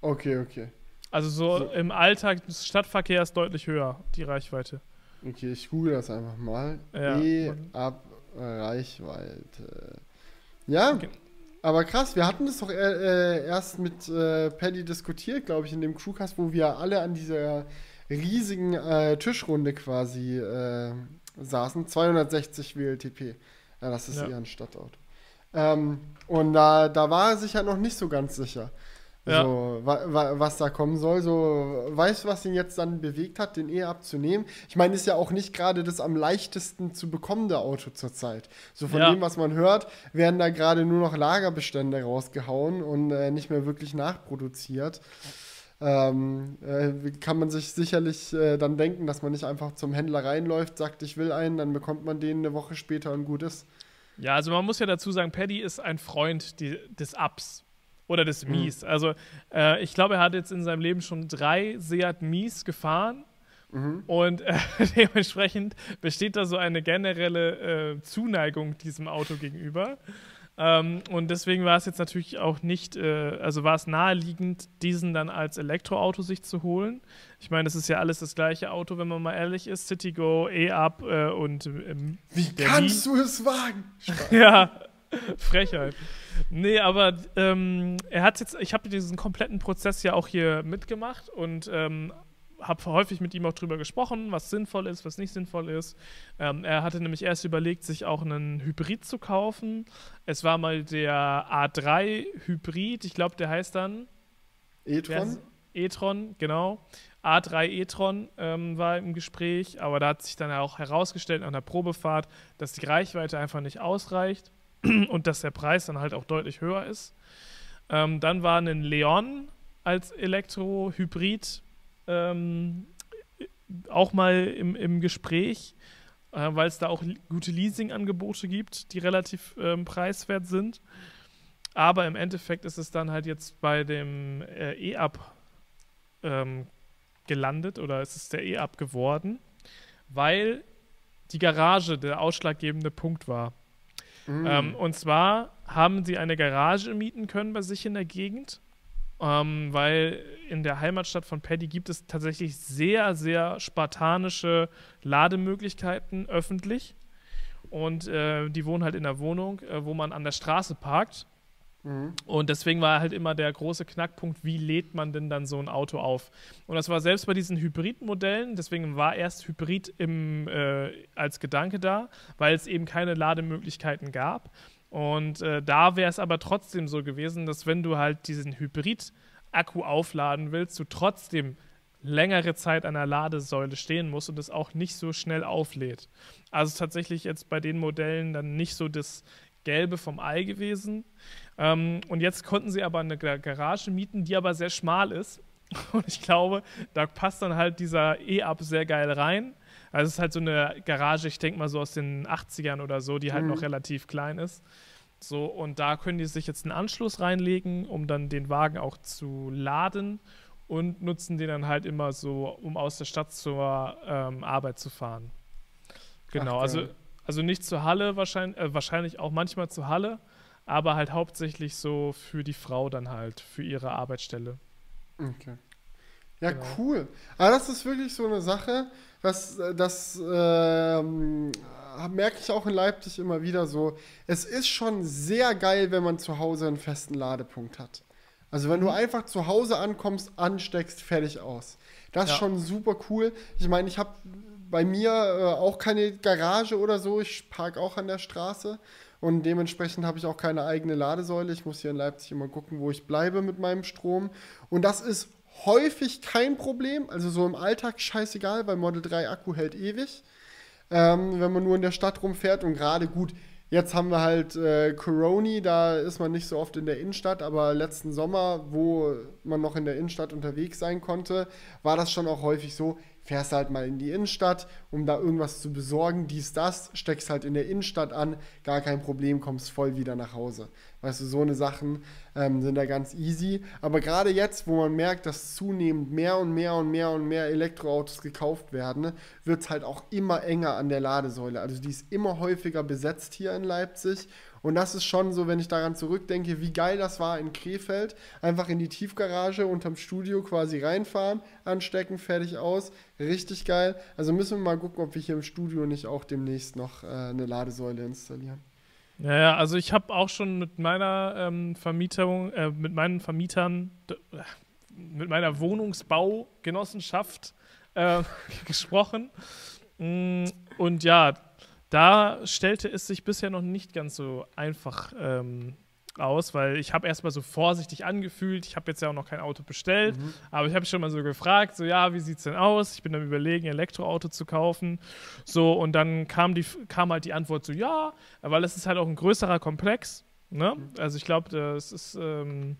Okay, okay. Also so, so. im Alltag des Stadtverkehrs deutlich höher, die Reichweite. Okay, ich google das einfach mal. Ja. E ab Reichweite. Ja, okay. aber krass, wir hatten das doch äh, erst mit äh, Paddy diskutiert, glaube ich, in dem Crewcast, wo wir alle an dieser riesigen äh, Tischrunde quasi äh, saßen. 260 WLTP. Ja, das ist ja. eher ein Stadtauto. Ähm, und da, da war er sich ja noch nicht so ganz sicher, ja. so, wa, wa, was da kommen soll. So, weißt du, was ihn jetzt dann bewegt hat, den E abzunehmen? Ich meine, ist ja auch nicht gerade das am leichtesten zu bekommende Auto zurzeit. So von ja. dem, was man hört, werden da gerade nur noch Lagerbestände rausgehauen und äh, nicht mehr wirklich nachproduziert. Ähm, äh, kann man sich sicherlich äh, dann denken, dass man nicht einfach zum Händler reinläuft, sagt, ich will einen, dann bekommt man den eine Woche später und gut ist. Ja, also man muss ja dazu sagen, Paddy ist ein Freund die, des Ups oder des mhm. Mies. Also äh, ich glaube, er hat jetzt in seinem Leben schon drei Seat Mies gefahren. Mhm. Und äh, dementsprechend besteht da so eine generelle äh, Zuneigung diesem Auto gegenüber. Ähm, und deswegen war es jetzt natürlich auch nicht, äh, also war es naheliegend, diesen dann als Elektroauto sich zu holen. Ich meine, das ist ja alles das gleiche Auto, wenn man mal ehrlich ist. Citigo, E-Up äh, und. Ähm, Wie kannst du es wagen? ja, Frechheit. Nee, aber ähm, er hat jetzt, ich habe diesen kompletten Prozess ja auch hier mitgemacht und ähm, habe häufig mit ihm auch drüber gesprochen, was sinnvoll ist, was nicht sinnvoll ist. Ähm, er hatte nämlich erst überlegt, sich auch einen Hybrid zu kaufen. Es war mal der A3 Hybrid, ich glaube, der heißt dann E-Tron? E-Tron, genau. A3 e-tron ähm, war im Gespräch, aber da hat sich dann auch herausgestellt an der Probefahrt, dass die Reichweite einfach nicht ausreicht und dass der Preis dann halt auch deutlich höher ist. Ähm, dann war ein Leon als Elektro-Hybrid ähm, auch mal im, im Gespräch, äh, weil es da auch gute Leasing-Angebote gibt, die relativ ähm, preiswert sind. Aber im Endeffekt ist es dann halt jetzt bei dem äh, E-Up ähm, gelandet oder es ist der E-Up geworden, weil die Garage der ausschlaggebende Punkt war. Mm. Ähm, und zwar haben sie eine Garage mieten können bei sich in der Gegend, ähm, weil in der Heimatstadt von Paddy gibt es tatsächlich sehr, sehr spartanische Lademöglichkeiten öffentlich. Und äh, die wohnen halt in der Wohnung, äh, wo man an der Straße parkt. Mhm. Und deswegen war halt immer der große Knackpunkt, wie lädt man denn dann so ein Auto auf? Und das war selbst bei diesen Hybridmodellen, deswegen war erst Hybrid im, äh, als Gedanke da, weil es eben keine Lademöglichkeiten gab. Und äh, da wäre es aber trotzdem so gewesen, dass wenn du halt diesen Hybrid-Akku aufladen willst, du trotzdem längere Zeit an der Ladesäule stehen musst und es auch nicht so schnell auflädt. Also tatsächlich jetzt bei den Modellen dann nicht so das Gelbe vom Ei gewesen. Ähm, und jetzt konnten sie aber eine Garage mieten, die aber sehr schmal ist. Und ich glaube, da passt dann halt dieser E-Up sehr geil rein. Also es ist halt so eine Garage, ich denke mal so aus den 80ern oder so, die halt mhm. noch relativ klein ist. So, und da können die sich jetzt einen Anschluss reinlegen, um dann den Wagen auch zu laden und nutzen den dann halt immer so, um aus der Stadt zur ähm, Arbeit zu fahren. Genau, Ach, also, also nicht zur Halle wahrscheinlich, äh, wahrscheinlich auch manchmal zur Halle, aber halt hauptsächlich so für die Frau dann halt, für ihre Arbeitsstelle. Okay. Ja, genau. cool. Aber das ist wirklich so eine Sache, was das ähm, merke ich auch in Leipzig immer wieder so. Es ist schon sehr geil, wenn man zu Hause einen festen Ladepunkt hat. Also wenn mhm. du einfach zu Hause ankommst, ansteckst, fertig aus. Das ist ja. schon super cool. Ich meine, ich habe bei mir äh, auch keine Garage oder so. Ich parke auch an der Straße. Und dementsprechend habe ich auch keine eigene Ladesäule. Ich muss hier in Leipzig immer gucken, wo ich bleibe mit meinem Strom. Und das ist häufig kein Problem. Also so im Alltag scheißegal, weil Model 3 Akku hält ewig. Ähm, wenn man nur in der Stadt rumfährt und gerade gut, Jetzt haben wir halt äh, Coroni, da ist man nicht so oft in der Innenstadt, aber letzten Sommer, wo man noch in der Innenstadt unterwegs sein konnte, war das schon auch häufig so, fährst halt mal in die Innenstadt, um da irgendwas zu besorgen, dies, das, steckst halt in der Innenstadt an, gar kein Problem, kommst voll wieder nach Hause. Weißt du, so eine Sachen ähm, sind da ganz easy. Aber gerade jetzt, wo man merkt, dass zunehmend mehr und mehr und mehr und mehr Elektroautos gekauft werden, wird es halt auch immer enger an der Ladesäule. Also die ist immer häufiger besetzt hier in Leipzig und das ist schon so, wenn ich daran zurückdenke, wie geil das war in Krefeld. Einfach in die Tiefgarage unterm Studio quasi reinfahren, anstecken, fertig aus. Richtig geil. Also müssen wir mal gucken, ob wir hier im Studio nicht auch demnächst noch äh, eine Ladesäule installieren. Ja, ja, also ich habe auch schon mit meiner ähm, Vermietung, äh, mit meinen Vermietern, mit meiner Wohnungsbaugenossenschaft äh, gesprochen. Mm, und ja, da stellte es sich bisher noch nicht ganz so einfach ähm, aus, weil ich habe erstmal so vorsichtig angefühlt. Ich habe jetzt ja auch noch kein Auto bestellt, mhm. aber ich habe schon mal so gefragt, so ja, wie sieht's denn aus? Ich bin am überlegen, ein Elektroauto zu kaufen. So und dann kam die kam halt die Antwort so ja, weil es ist halt auch ein größerer Komplex. Ne? Mhm. Also ich glaube, das ist ähm,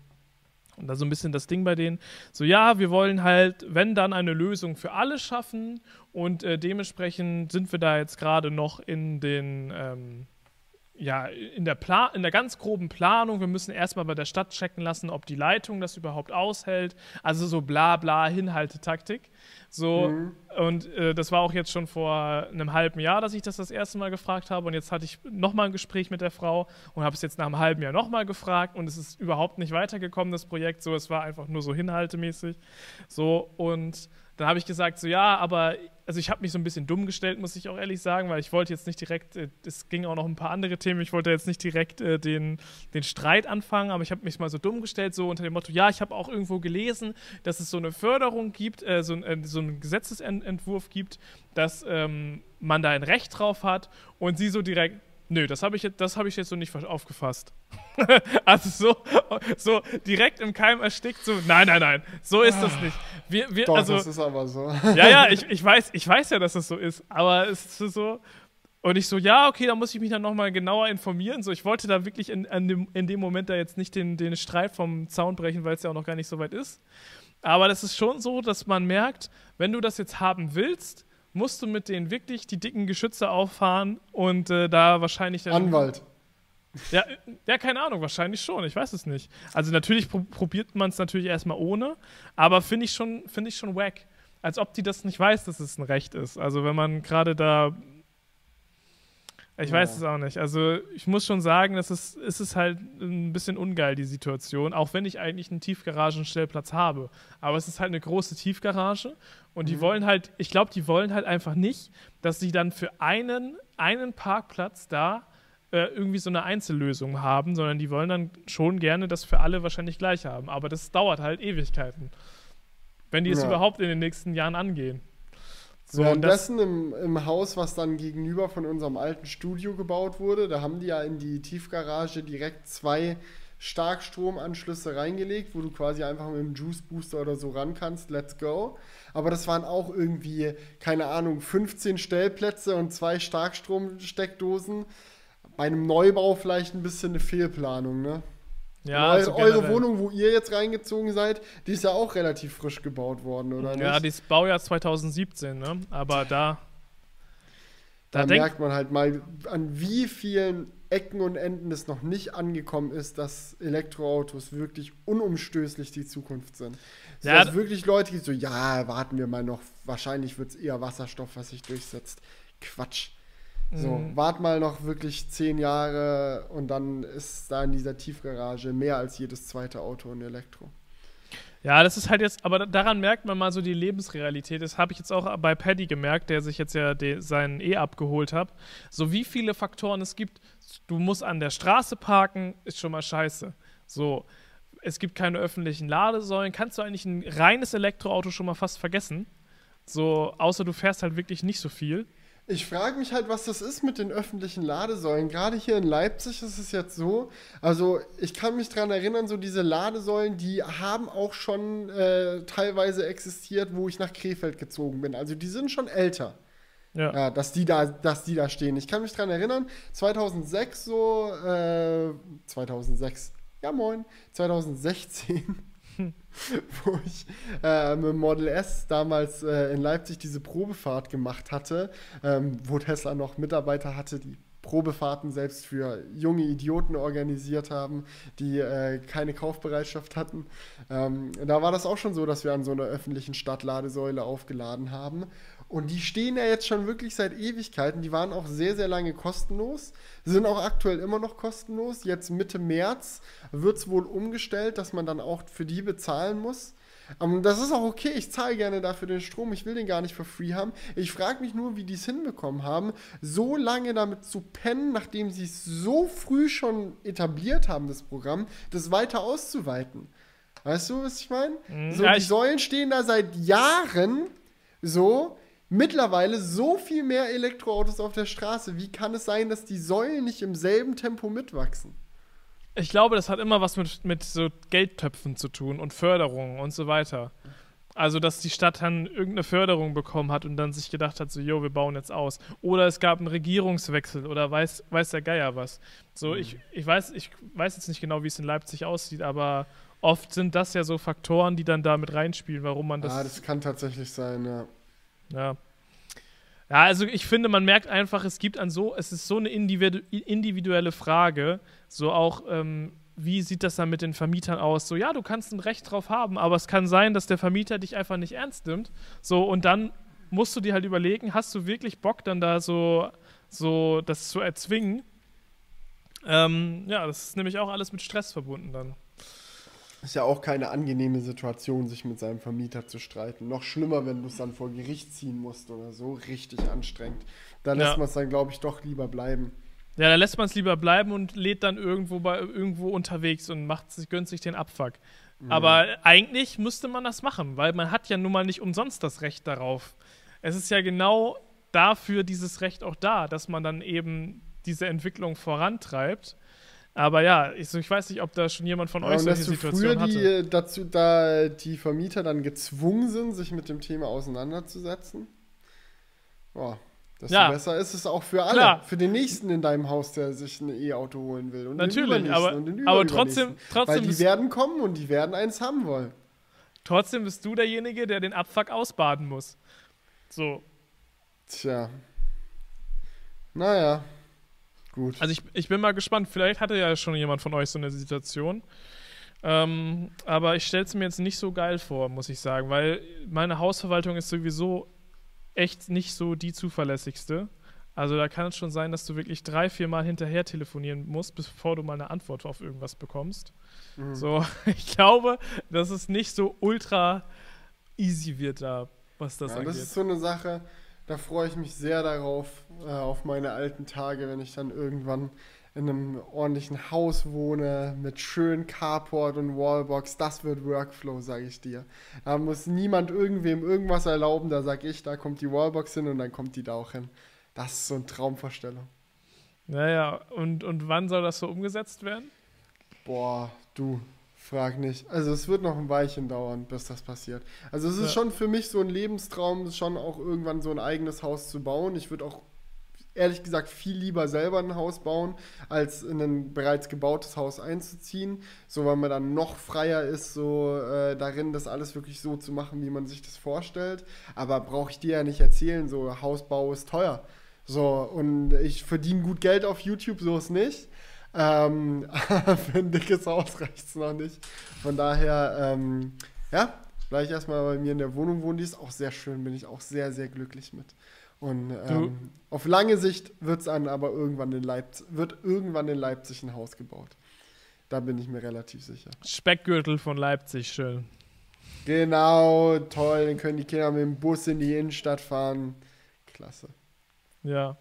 und da so ein bisschen das Ding bei denen, so ja, wir wollen halt, wenn dann eine Lösung für alle schaffen. Und äh, dementsprechend sind wir da jetzt gerade noch in den, ähm, ja, in der, Pla in der ganz groben Planung. Wir müssen erstmal bei der Stadt checken lassen, ob die Leitung das überhaupt aushält. Also so bla bla Hinhaltetaktik. So, mhm. und äh, das war auch jetzt schon vor einem halben Jahr, dass ich das das erste Mal gefragt habe. Und jetzt hatte ich nochmal ein Gespräch mit der Frau und habe es jetzt nach einem halben Jahr nochmal gefragt. Und es ist überhaupt nicht weitergekommen, das Projekt. So, es war einfach nur so hinhaltemäßig. So, und dann habe ich gesagt, so ja, aber also ich habe mich so ein bisschen dumm gestellt, muss ich auch ehrlich sagen, weil ich wollte jetzt nicht direkt, äh, es ging auch noch ein paar andere Themen, ich wollte jetzt nicht direkt äh, den, den Streit anfangen, aber ich habe mich mal so dumm gestellt, so unter dem Motto, ja, ich habe auch irgendwo gelesen, dass es so eine Förderung gibt, äh, so, so einen Gesetzesentwurf gibt, dass ähm, man da ein Recht drauf hat und sie so direkt, Nö, das habe ich, jetzt, hab ich jetzt so nicht aufgefasst. also so, so direkt im Keim erstickt, so, nein, nein, nein, so ist das nicht. Wir, wir, Doch, also, das ist aber so. ja, ja, ich, ich, weiß, ich weiß ja, dass das so ist, aber es ist so. Und ich so, ja, okay, da muss ich mich dann nochmal genauer informieren. So, ich wollte da wirklich in, in, dem, in dem Moment da jetzt nicht den, den Streit vom Zaun brechen, weil es ja auch noch gar nicht so weit ist. Aber das ist schon so, dass man merkt, wenn du das jetzt haben willst, musst du mit denen wirklich die dicken Geschütze auffahren und äh, da wahrscheinlich dann. Anwalt. Ja, ja, keine Ahnung, wahrscheinlich schon, ich weiß es nicht. Also natürlich pro probiert man es natürlich erstmal ohne, aber finde ich schon, finde ich schon wack. Als ob die das nicht weiß, dass es ein Recht ist. Also wenn man gerade da ich ja. weiß es auch nicht. Also ich muss schon sagen, dass es, es ist halt ein bisschen ungeil, die Situation, auch wenn ich eigentlich einen Tiefgaragenstellplatz habe. Aber es ist halt eine große Tiefgarage und die mhm. wollen halt, ich glaube, die wollen halt einfach nicht, dass sie dann für einen, einen Parkplatz da äh, irgendwie so eine Einzellösung haben, sondern die wollen dann schon gerne das für alle wahrscheinlich gleich haben. Aber das dauert halt Ewigkeiten. Wenn die es ja. überhaupt in den nächsten Jahren angehen. So, Währenddessen im, im Haus, was dann gegenüber von unserem alten Studio gebaut wurde, da haben die ja in die Tiefgarage direkt zwei Starkstromanschlüsse reingelegt, wo du quasi einfach mit einem Juice Booster oder so ran kannst. Let's go. Aber das waren auch irgendwie, keine Ahnung, 15 Stellplätze und zwei Starkstromsteckdosen. Bei einem Neubau vielleicht ein bisschen eine Fehlplanung, ne? Ja, also eure Wohnung, wo ihr jetzt reingezogen seid, die ist ja auch relativ frisch gebaut worden, oder ja, nicht? die ist Baujahr 2017, ne? Aber da. Da, da merkt man halt mal, an wie vielen Ecken und Enden es noch nicht angekommen ist, dass Elektroautos wirklich unumstößlich die Zukunft sind. So, ja, dass wirklich Leute, die so, ja, warten wir mal noch, wahrscheinlich wird es eher Wasserstoff, was sich durchsetzt. Quatsch. So, mhm. wart mal noch wirklich zehn Jahre und dann ist da in dieser Tiefgarage mehr als jedes zweite Auto ein Elektro. Ja, das ist halt jetzt, aber daran merkt man mal so die Lebensrealität. Das habe ich jetzt auch bei Paddy gemerkt, der sich jetzt ja seinen E abgeholt hat. So wie viele Faktoren es gibt. Du musst an der Straße parken, ist schon mal scheiße. So, es gibt keine öffentlichen Ladesäulen. Kannst du eigentlich ein reines Elektroauto schon mal fast vergessen? So, außer du fährst halt wirklich nicht so viel. Ich frage mich halt, was das ist mit den öffentlichen Ladesäulen. Gerade hier in Leipzig ist es jetzt so. Also, ich kann mich daran erinnern, so diese Ladesäulen, die haben auch schon äh, teilweise existiert, wo ich nach Krefeld gezogen bin. Also, die sind schon älter. Ja. ja. dass, die da, dass die da stehen. Ich kann mich daran erinnern, 2006 so, äh, 2006, ja moin, 2016 wo ich äh, mit Model S damals äh, in Leipzig diese Probefahrt gemacht hatte, ähm, wo Tesla noch Mitarbeiter hatte, die Probefahrten selbst für junge Idioten organisiert haben, die äh, keine Kaufbereitschaft hatten. Ähm, da war das auch schon so, dass wir an so einer öffentlichen Stadtladesäule aufgeladen haben. Und die stehen ja jetzt schon wirklich seit Ewigkeiten. Die waren auch sehr, sehr lange kostenlos. Sind auch aktuell immer noch kostenlos. Jetzt Mitte März wird es wohl umgestellt, dass man dann auch für die bezahlen muss. Um, ähm, das ist auch okay. Ich zahle gerne dafür den Strom. Ich will den gar nicht für free haben. Ich frage mich nur, wie die es hinbekommen haben, so lange damit zu pennen, nachdem sie es so früh schon etabliert haben, das Programm, das weiter auszuweiten. Weißt du, was ich meine? Mhm. So, ja, die Säulen stehen da seit Jahren so mittlerweile so viel mehr Elektroautos auf der Straße. Wie kann es sein, dass die Säulen nicht im selben Tempo mitwachsen? Ich glaube, das hat immer was mit, mit so Geldtöpfen zu tun und Förderungen und so weiter. Also, dass die Stadt dann irgendeine Förderung bekommen hat und dann sich gedacht hat, so, jo, wir bauen jetzt aus. Oder es gab einen Regierungswechsel oder weiß, weiß der Geier was. So, mhm. ich, ich, weiß, ich weiß jetzt nicht genau, wie es in Leipzig aussieht, aber oft sind das ja so Faktoren, die dann da mit reinspielen, warum man das. Ah, das kann tatsächlich sein, ja. Ja. Ja, also ich finde, man merkt einfach, es gibt an so, es ist so eine individuelle Frage, so auch, ähm, wie sieht das dann mit den Vermietern aus? So, ja, du kannst ein Recht drauf haben, aber es kann sein, dass der Vermieter dich einfach nicht ernst nimmt. So, und dann musst du dir halt überlegen, hast du wirklich Bock, dann da so, so das zu erzwingen? Ähm, ja, das ist nämlich auch alles mit Stress verbunden dann. Ist ja auch keine angenehme Situation, sich mit seinem Vermieter zu streiten. Noch schlimmer, wenn du es dann vor Gericht ziehen musst oder so. Richtig anstrengend. Da lässt Ja. man es dann, glaube ich, doch lieber bleiben. Ja, da lässt man es lieber bleiben und lädt dann irgendwo bei irgendwo unterwegs und macht sich, gönnt sich den Abfuck. Aber eigentlich müsste man das machen, weil man hat ja nun mal nicht umsonst das Recht darauf. Es ist ja genau dafür dieses Recht auch da, dass man dann eben diese Entwicklung vorantreibt. Aber ja, ich, ich weiß nicht, ob da schon jemand von Ja, euch solche früher Situationen die, hatte. äh, dazu, da die Vermieter dann gezwungen sind, sich mit dem Thema auseinanderzusetzen, boah, desto Ja. besser ist es auch für alle. Klar. Für den Nächsten in deinem Haus, der sich ein E-Auto holen will. Und den Natürlich, Übernächsten aber, und den aber trotzdem, trotzdem, Weil die werden kommen und die werden eins haben wollen. trotzdem bist du derjenige, der den Abfuck ausbaden muss. So. Tja. Naja. Gut. Also ich, ich bin mal gespannt, vielleicht hatte ja schon jemand von euch so eine Situation. Ähm, aber ich stelle es mir jetzt nicht so geil vor, muss ich sagen, weil meine Hausverwaltung ist sowieso echt nicht so die zuverlässigste. Also da kann es schon sein, dass du wirklich drei, vier Mal hinterher telefonieren musst, bevor du mal eine Antwort auf irgendwas bekommst. Mhm. So, ich glaube, dass es nicht so ultra easy wird da, was das ja, angeht. das ist so eine Sache, da freue ich mich sehr darauf, äh, auf meine alten Tage, wenn ich dann irgendwann in einem ordentlichen Haus wohne, mit schön Carport und Wallbox. Das wird Workflow, sage ich dir. Da muss niemand irgendwem irgendwas erlauben, da sage ich, da kommt die Wallbox hin und dann kommt die da auch hin. Das ist so eine Traumvorstellung. Naja, und, und wann soll das so umgesetzt werden? Boah, du, frag nicht. Also es wird noch ein Weilchen dauern, bis das passiert. Also es ist Ja. schon für mich so ein Lebenstraum, schon auch irgendwann so ein eigenes Haus zu bauen. Ich würde auch ehrlich gesagt viel lieber selber ein Haus bauen, als in ein bereits gebautes Haus einzuziehen. So, weil man dann noch freier ist, so äh, darin, das alles wirklich so zu machen, wie man sich das vorstellt. Aber brauche ich dir ja nicht erzählen, so Hausbau ist teuer. So, und ich verdiene gut Geld auf YouTube, so ist nicht. Ähm, für ein dickes Haus reicht es noch nicht. Von daher, ähm, ja, gleich erstmal bei mir in der Wohnung wohnen, die ist auch sehr schön, bin ich auch sehr, sehr glücklich mit. Und ähm, auf lange Sicht wird's an, aber irgendwann in Leipzig, wird irgendwann in Leipzig ein Haus gebaut. Da bin ich mir relativ sicher. Speckgürtel von Leipzig, schön. Genau, toll. Dann können die Kinder mit dem Bus in die Innenstadt fahren. Klasse. Ja.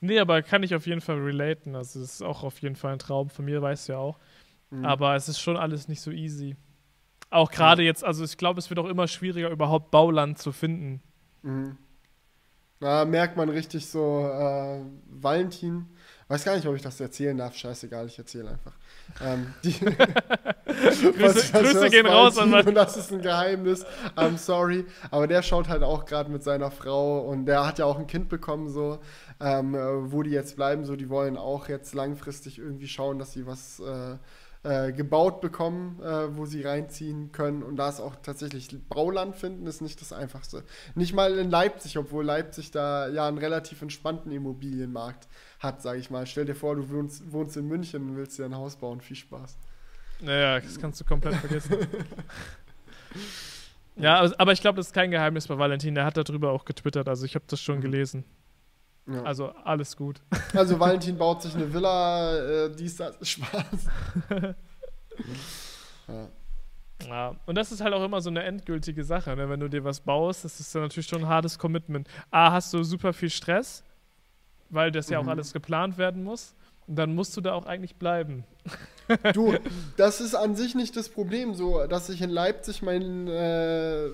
Nee, aber kann ich auf jeden Fall relaten. Also, es ist auch auf jeden Fall ein Traum von mir, weißt du ja auch. Mhm. Aber es ist schon alles nicht so easy. Auch gerade jetzt, also ich glaube, es wird auch immer schwieriger, überhaupt Bauland zu finden. Mhm. Da merkt man richtig so, äh, Valentin, weiß gar nicht, ob ich das erzählen darf, scheißegal, ich erzähle einfach. Ähm, die, Grüße, Grüße gehen raus an und das ist ein Geheimnis, I'm sorry, aber der schaut halt auch gerade mit seiner Frau und der hat ja auch ein Kind bekommen, so, ähm, äh, wo die jetzt bleiben, so, die wollen auch jetzt langfristig irgendwie schauen, dass sie was äh, äh, gebaut bekommen, äh, wo sie reinziehen können. Und da ist auch tatsächlich Bauland finden, ist nicht das Einfachste. Nicht mal in Leipzig, obwohl Leipzig da ja einen relativ entspannten Immobilienmarkt hat, sage ich mal. Stell dir vor, du wohnst, wohnst in München und willst dir ein Haus bauen. Viel Spaß. Naja, das kannst du komplett vergessen. ja, aber ich glaube, das ist kein Geheimnis bei Valentin. Der hat darüber auch getwittert. Also ich habe das schon Mhm. gelesen. Ja. Also alles gut. Also Valentin baut sich eine Villa, äh, dies, das, Spaß. ja. Ja, und das ist halt auch immer so eine endgültige Sache, ne? wenn du dir was baust, das ist dann natürlich schon ein hartes Commitment. A, hast du super viel Stress, weil das ja auch Mhm. alles geplant werden muss. Und dann musst du da auch eigentlich bleiben. Du, das ist an sich nicht das Problem. So, dass ich in Leipzig mein, äh,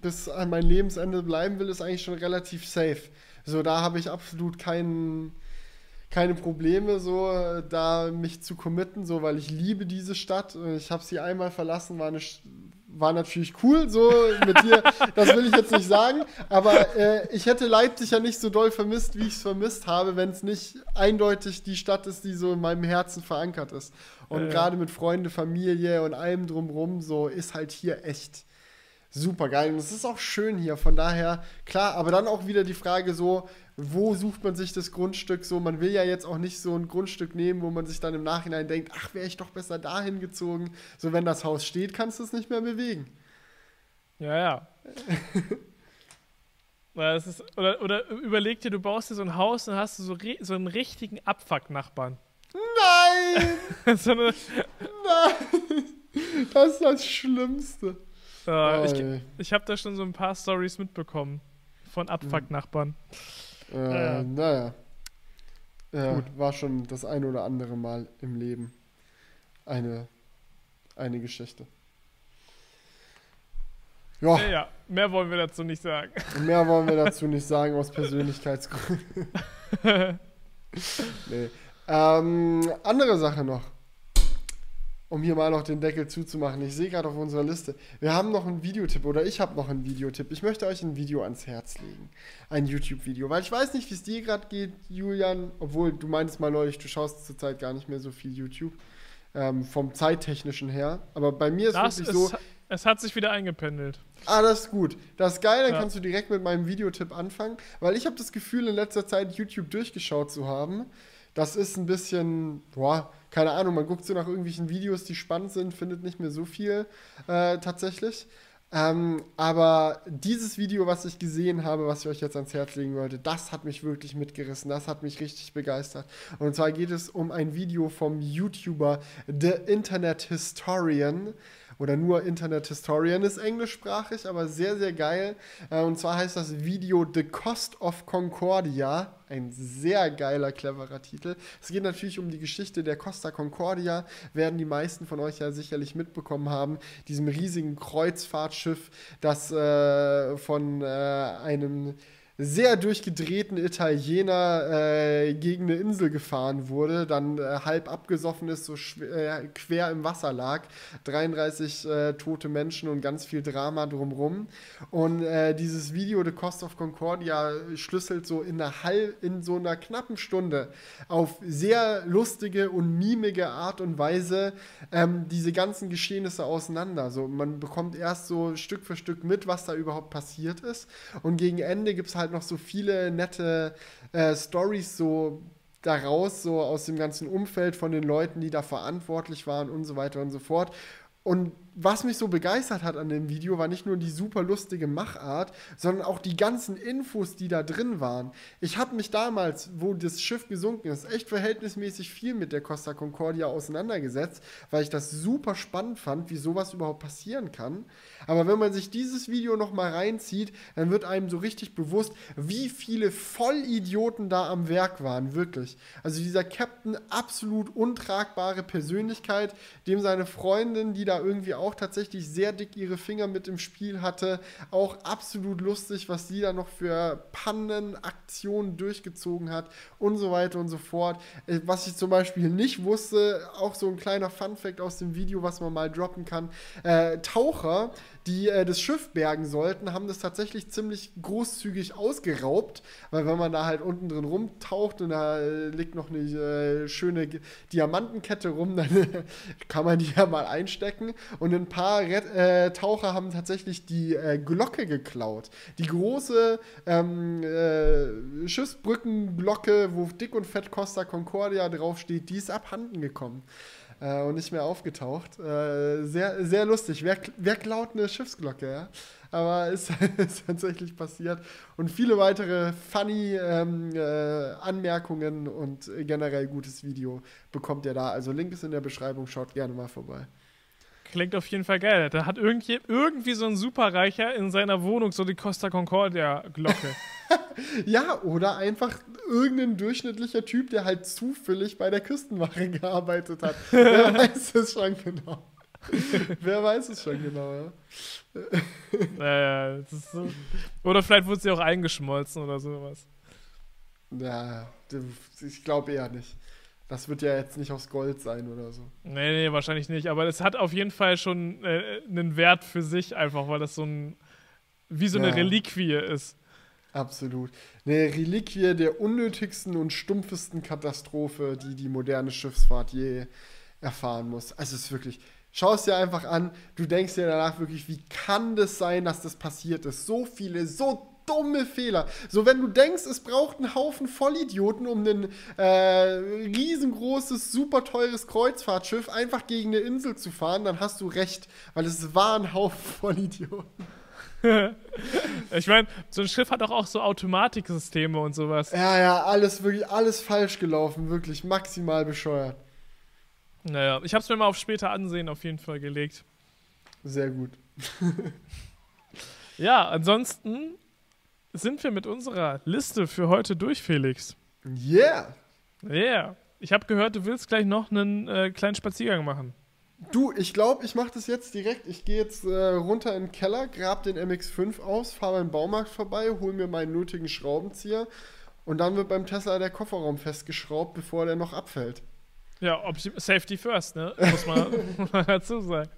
bis an mein Lebensende bleiben will, ist eigentlich schon relativ safe. So, da habe ich absolut keinen, keine Probleme, so da mich zu committen, so, weil ich liebe diese Stadt. Ich habe sie einmal verlassen, war eine war natürlich cool, so mit dir, das will ich jetzt nicht sagen, aber äh, ich hätte Leipzig ja nicht so doll vermisst, wie ich es vermisst habe, wenn es nicht eindeutig die Stadt ist, die so in meinem Herzen verankert ist. Und ja. gerade mit Freunde, Familie und allem drumrum, so ist halt hier echt super geil. Und es ist auch schön hier, von daher, klar, aber dann auch wieder die Frage so, wo sucht man sich das Grundstück so? Man will ja jetzt auch nicht so ein Grundstück nehmen, wo man sich dann im Nachhinein denkt, ach, wäre ich doch besser dahin gezogen. So, wenn das Haus steht, kannst du es nicht mehr bewegen. Ja, ja. Das ist, oder, oder überleg dir, du baust dir so ein Haus und hast du so, so einen richtigen Abfuck-Nachbarn. Nein! so eine, Das ist das Schlimmste. Äh, ich Ey. ich habe da schon so ein paar Stories mitbekommen von Abfuck-Nachbarn. Äh, Ja. Naja. Ja, Gut. war schon das ein oder andere Mal im Leben eine, eine Geschichte. Ja, Ja, ja, mehr wollen wir dazu nicht sagen. mehr wollen wir dazu nicht sagen aus Persönlichkeitsgründen. nee. ähm, andere Sache noch. Um hier mal noch den Deckel zuzumachen. Ich sehe gerade auf unserer Liste. Wir haben noch einen Videotipp oder ich habe noch einen Videotipp. Ich möchte euch ein Video ans Herz legen. Ein YouTube-Video. Weil ich weiß nicht, wie es dir gerade geht, Julian. Obwohl du meintest mal neulich, du schaust zurzeit gar nicht mehr so viel YouTube. Ähm, vom zeittechnischen her. Aber bei mir ist Das wirklich ist, so. es hat sich wieder eingependelt. Ah, das ist gut. Das ist geil, dann Ja. kannst du direkt mit meinem Videotipp anfangen, weil ich habe das Gefühl, in letzter Zeit YouTube durchgeschaut zu haben. Das ist ein bisschen, boah, keine Ahnung, man guckt so nach irgendwelchen Videos, die spannend sind, findet nicht mehr so viel äh, tatsächlich. Ähm, aber dieses Video, was ich gesehen habe, was ich euch jetzt ans Herz legen wollte, das hat mich wirklich mitgerissen. Das hat mich richtig begeistert. Und zwar geht es um ein Video vom YouTuber The Internet Historian. Oder nur Internet Historian ist englischsprachig, aber sehr, sehr geil. Äh, und zwar heißt das Video The Cost of Concordia. Ein sehr geiler, cleverer Titel. Es geht natürlich um die Geschichte der Costa Concordia. Werden die meisten von euch ja sicherlich mitbekommen haben. Diesem riesigen Kreuzfahrtschiff, das äh, von äh, einem sehr durchgedrehten Italiener äh, gegen eine Insel gefahren wurde, dann äh, halb abgesoffen ist, so äh, quer im Wasser lag. 33 äh, tote Menschen und ganz viel Drama drumrum. Und äh, dieses Video The Cost of Concordia schlüsselt so in einer halb, in so einer knappen Stunde auf sehr lustige und mimige Art und Weise ähm, diese ganzen Geschehnisse auseinander. So, man bekommt erst so Stück für Stück mit, was da überhaupt passiert ist. Und gegen Ende gibt es halt noch so viele nette äh, Stories so daraus, so aus dem ganzen Umfeld von den Leuten, die da verantwortlich waren und so weiter und so fort. Und was mich so begeistert hat an dem Video, war nicht nur die super lustige Machart, sondern auch die ganzen Infos, die da drin waren. Ich habe mich damals, wo das Schiff gesunken ist, echt verhältnismäßig viel mit der Costa Concordia auseinandergesetzt, weil ich das super spannend fand, wie sowas überhaupt passieren kann. Aber wenn man sich dieses Video noch mal reinzieht, dann wird einem so richtig bewusst, wie viele Vollidioten da am Werk waren, wirklich. Also dieser Captain, absolut untragbare Persönlichkeit, dem seine Freundin, die da irgendwie auch tatsächlich sehr dick ihre Finger mit im Spiel hatte, auch absolut lustig, was sie da noch für Pannenaktionen durchgezogen hat und so weiter und so fort. Äh, Was ich zum Beispiel nicht wusste, auch so ein kleiner Funfact aus dem Video, was man mal droppen kann. Äh, Taucher, die äh, das Schiff bergen sollten, haben das tatsächlich ziemlich großzügig ausgeraubt, weil wenn man da halt unten drin rumtaucht und da äh, liegt noch eine äh, schöne Diamantenkette rum, dann kann man die ja mal einstecken. Und ein paar Ret äh, Taucher haben tatsächlich die äh, Glocke geklaut. Die große ähm, äh, Schiffsbrückenglocke, wo dick und fett Costa Concordia draufsteht, die ist abhanden gekommen äh, und nicht mehr aufgetaucht. Äh, sehr, sehr lustig. Wer, wer klaut eine Schiffsglocke, ja? Aber ist, ist tatsächlich passiert. Und viele weitere funny ähm, äh, Anmerkungen und generell gutes Video bekommt ihr da. Also Link ist in der Beschreibung, schaut gerne mal vorbei. Klingt auf jeden Fall geil. Da hat irgendwie, irgendwie so ein Superreicher in seiner Wohnung so die Costa Concordia-Glocke. Ja, oder einfach irgendein durchschnittlicher Typ, der halt zufällig bei der Küstenwache gearbeitet hat. Wer weiß es schon genau. Wer weiß es schon genau, ja. naja, so. Oder vielleicht wurde sie auch eingeschmolzen oder sowas. Ja, ich glaube eher nicht. Das wird ja jetzt nicht aus Gold sein oder so. Nee, nee, wahrscheinlich nicht. Aber es hat auf jeden Fall schon äh, einen Wert für sich, einfach weil das so ein. wie so eine Ja. Reliquie ist. Absolut. Eine Reliquie der unnötigsten und stumpfesten Katastrophe, die die moderne Schiffsfahrt je erfahren muss. Also es ist wirklich, schau es dir einfach an, du denkst dir danach wirklich, wie kann das sein, dass das passiert ist? So viele, so dumme Fehler. So, wenn du denkst, es braucht einen Haufen Vollidioten, um ein äh, riesengroßes, super teures Kreuzfahrtschiff einfach gegen eine Insel zu fahren, dann hast du recht, weil es war ein Haufen Vollidioten. Ich meine, so ein Schiff hat doch auch so Automatiksysteme und sowas. Ja, ja, alles wirklich, alles falsch gelaufen, wirklich maximal bescheuert. Naja, ich habe es mir mal auf später ansehen auf jeden Fall gelegt. Sehr gut. Ja, ansonsten sind wir mit unserer Liste für heute durch, Felix. Yeah! Yeah. Ich habe gehört, du willst gleich noch einen äh, kleinen Spaziergang machen. Du, ich glaube, ich mache das jetzt direkt. Ich gehe jetzt äh, runter in den Keller, grab den MX5 aus, fahre beim Baumarkt vorbei, hole mir meinen nötigen Schraubenzieher und dann wird beim Tesla der Kofferraum festgeschraubt, bevor der noch abfällt. Ja, Safety first, ne? Muss man, muss man dazu sagen.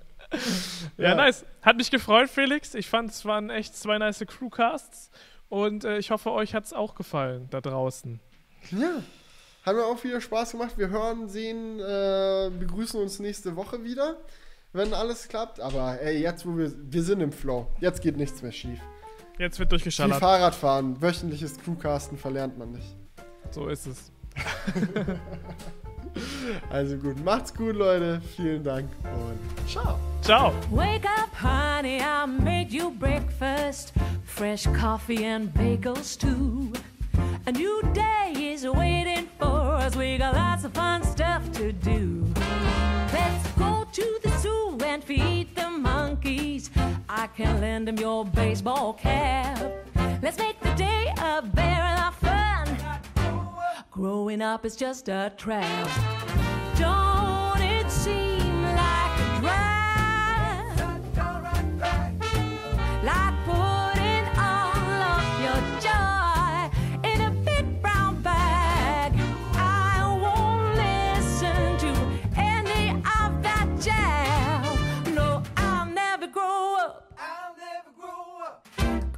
Ja, Ja. nice. Hat mich gefreut, Felix. Ich fand, es waren echt zwei nice Crewcasts. Und äh, ich hoffe, euch hat es auch gefallen da draußen. Ja. Hat mir auch wieder Spaß gemacht. Wir hören, sehen, äh, begrüßen uns nächste Woche wieder, wenn alles klappt. Aber ey, jetzt, wo wir, wir sind im Flow. Jetzt geht nichts mehr schief. Jetzt wird Wie durchgeschallert. Fahrradfahren, wöchentliches Crewcasten verlernt man nicht. So ist es. Also gut, macht's gut, Leute. Vielen Dank und ciao. Ciao. Wake up, honey, I made you breakfast. Fresh coffee and bagels, too. A new day is waiting for us. We got lots of fun stuff to do. Let's go to the zoo and feed the monkeys. I can lend them your baseball cap. Let's make the day a very lot of fun. Growing up is just a trap. Don't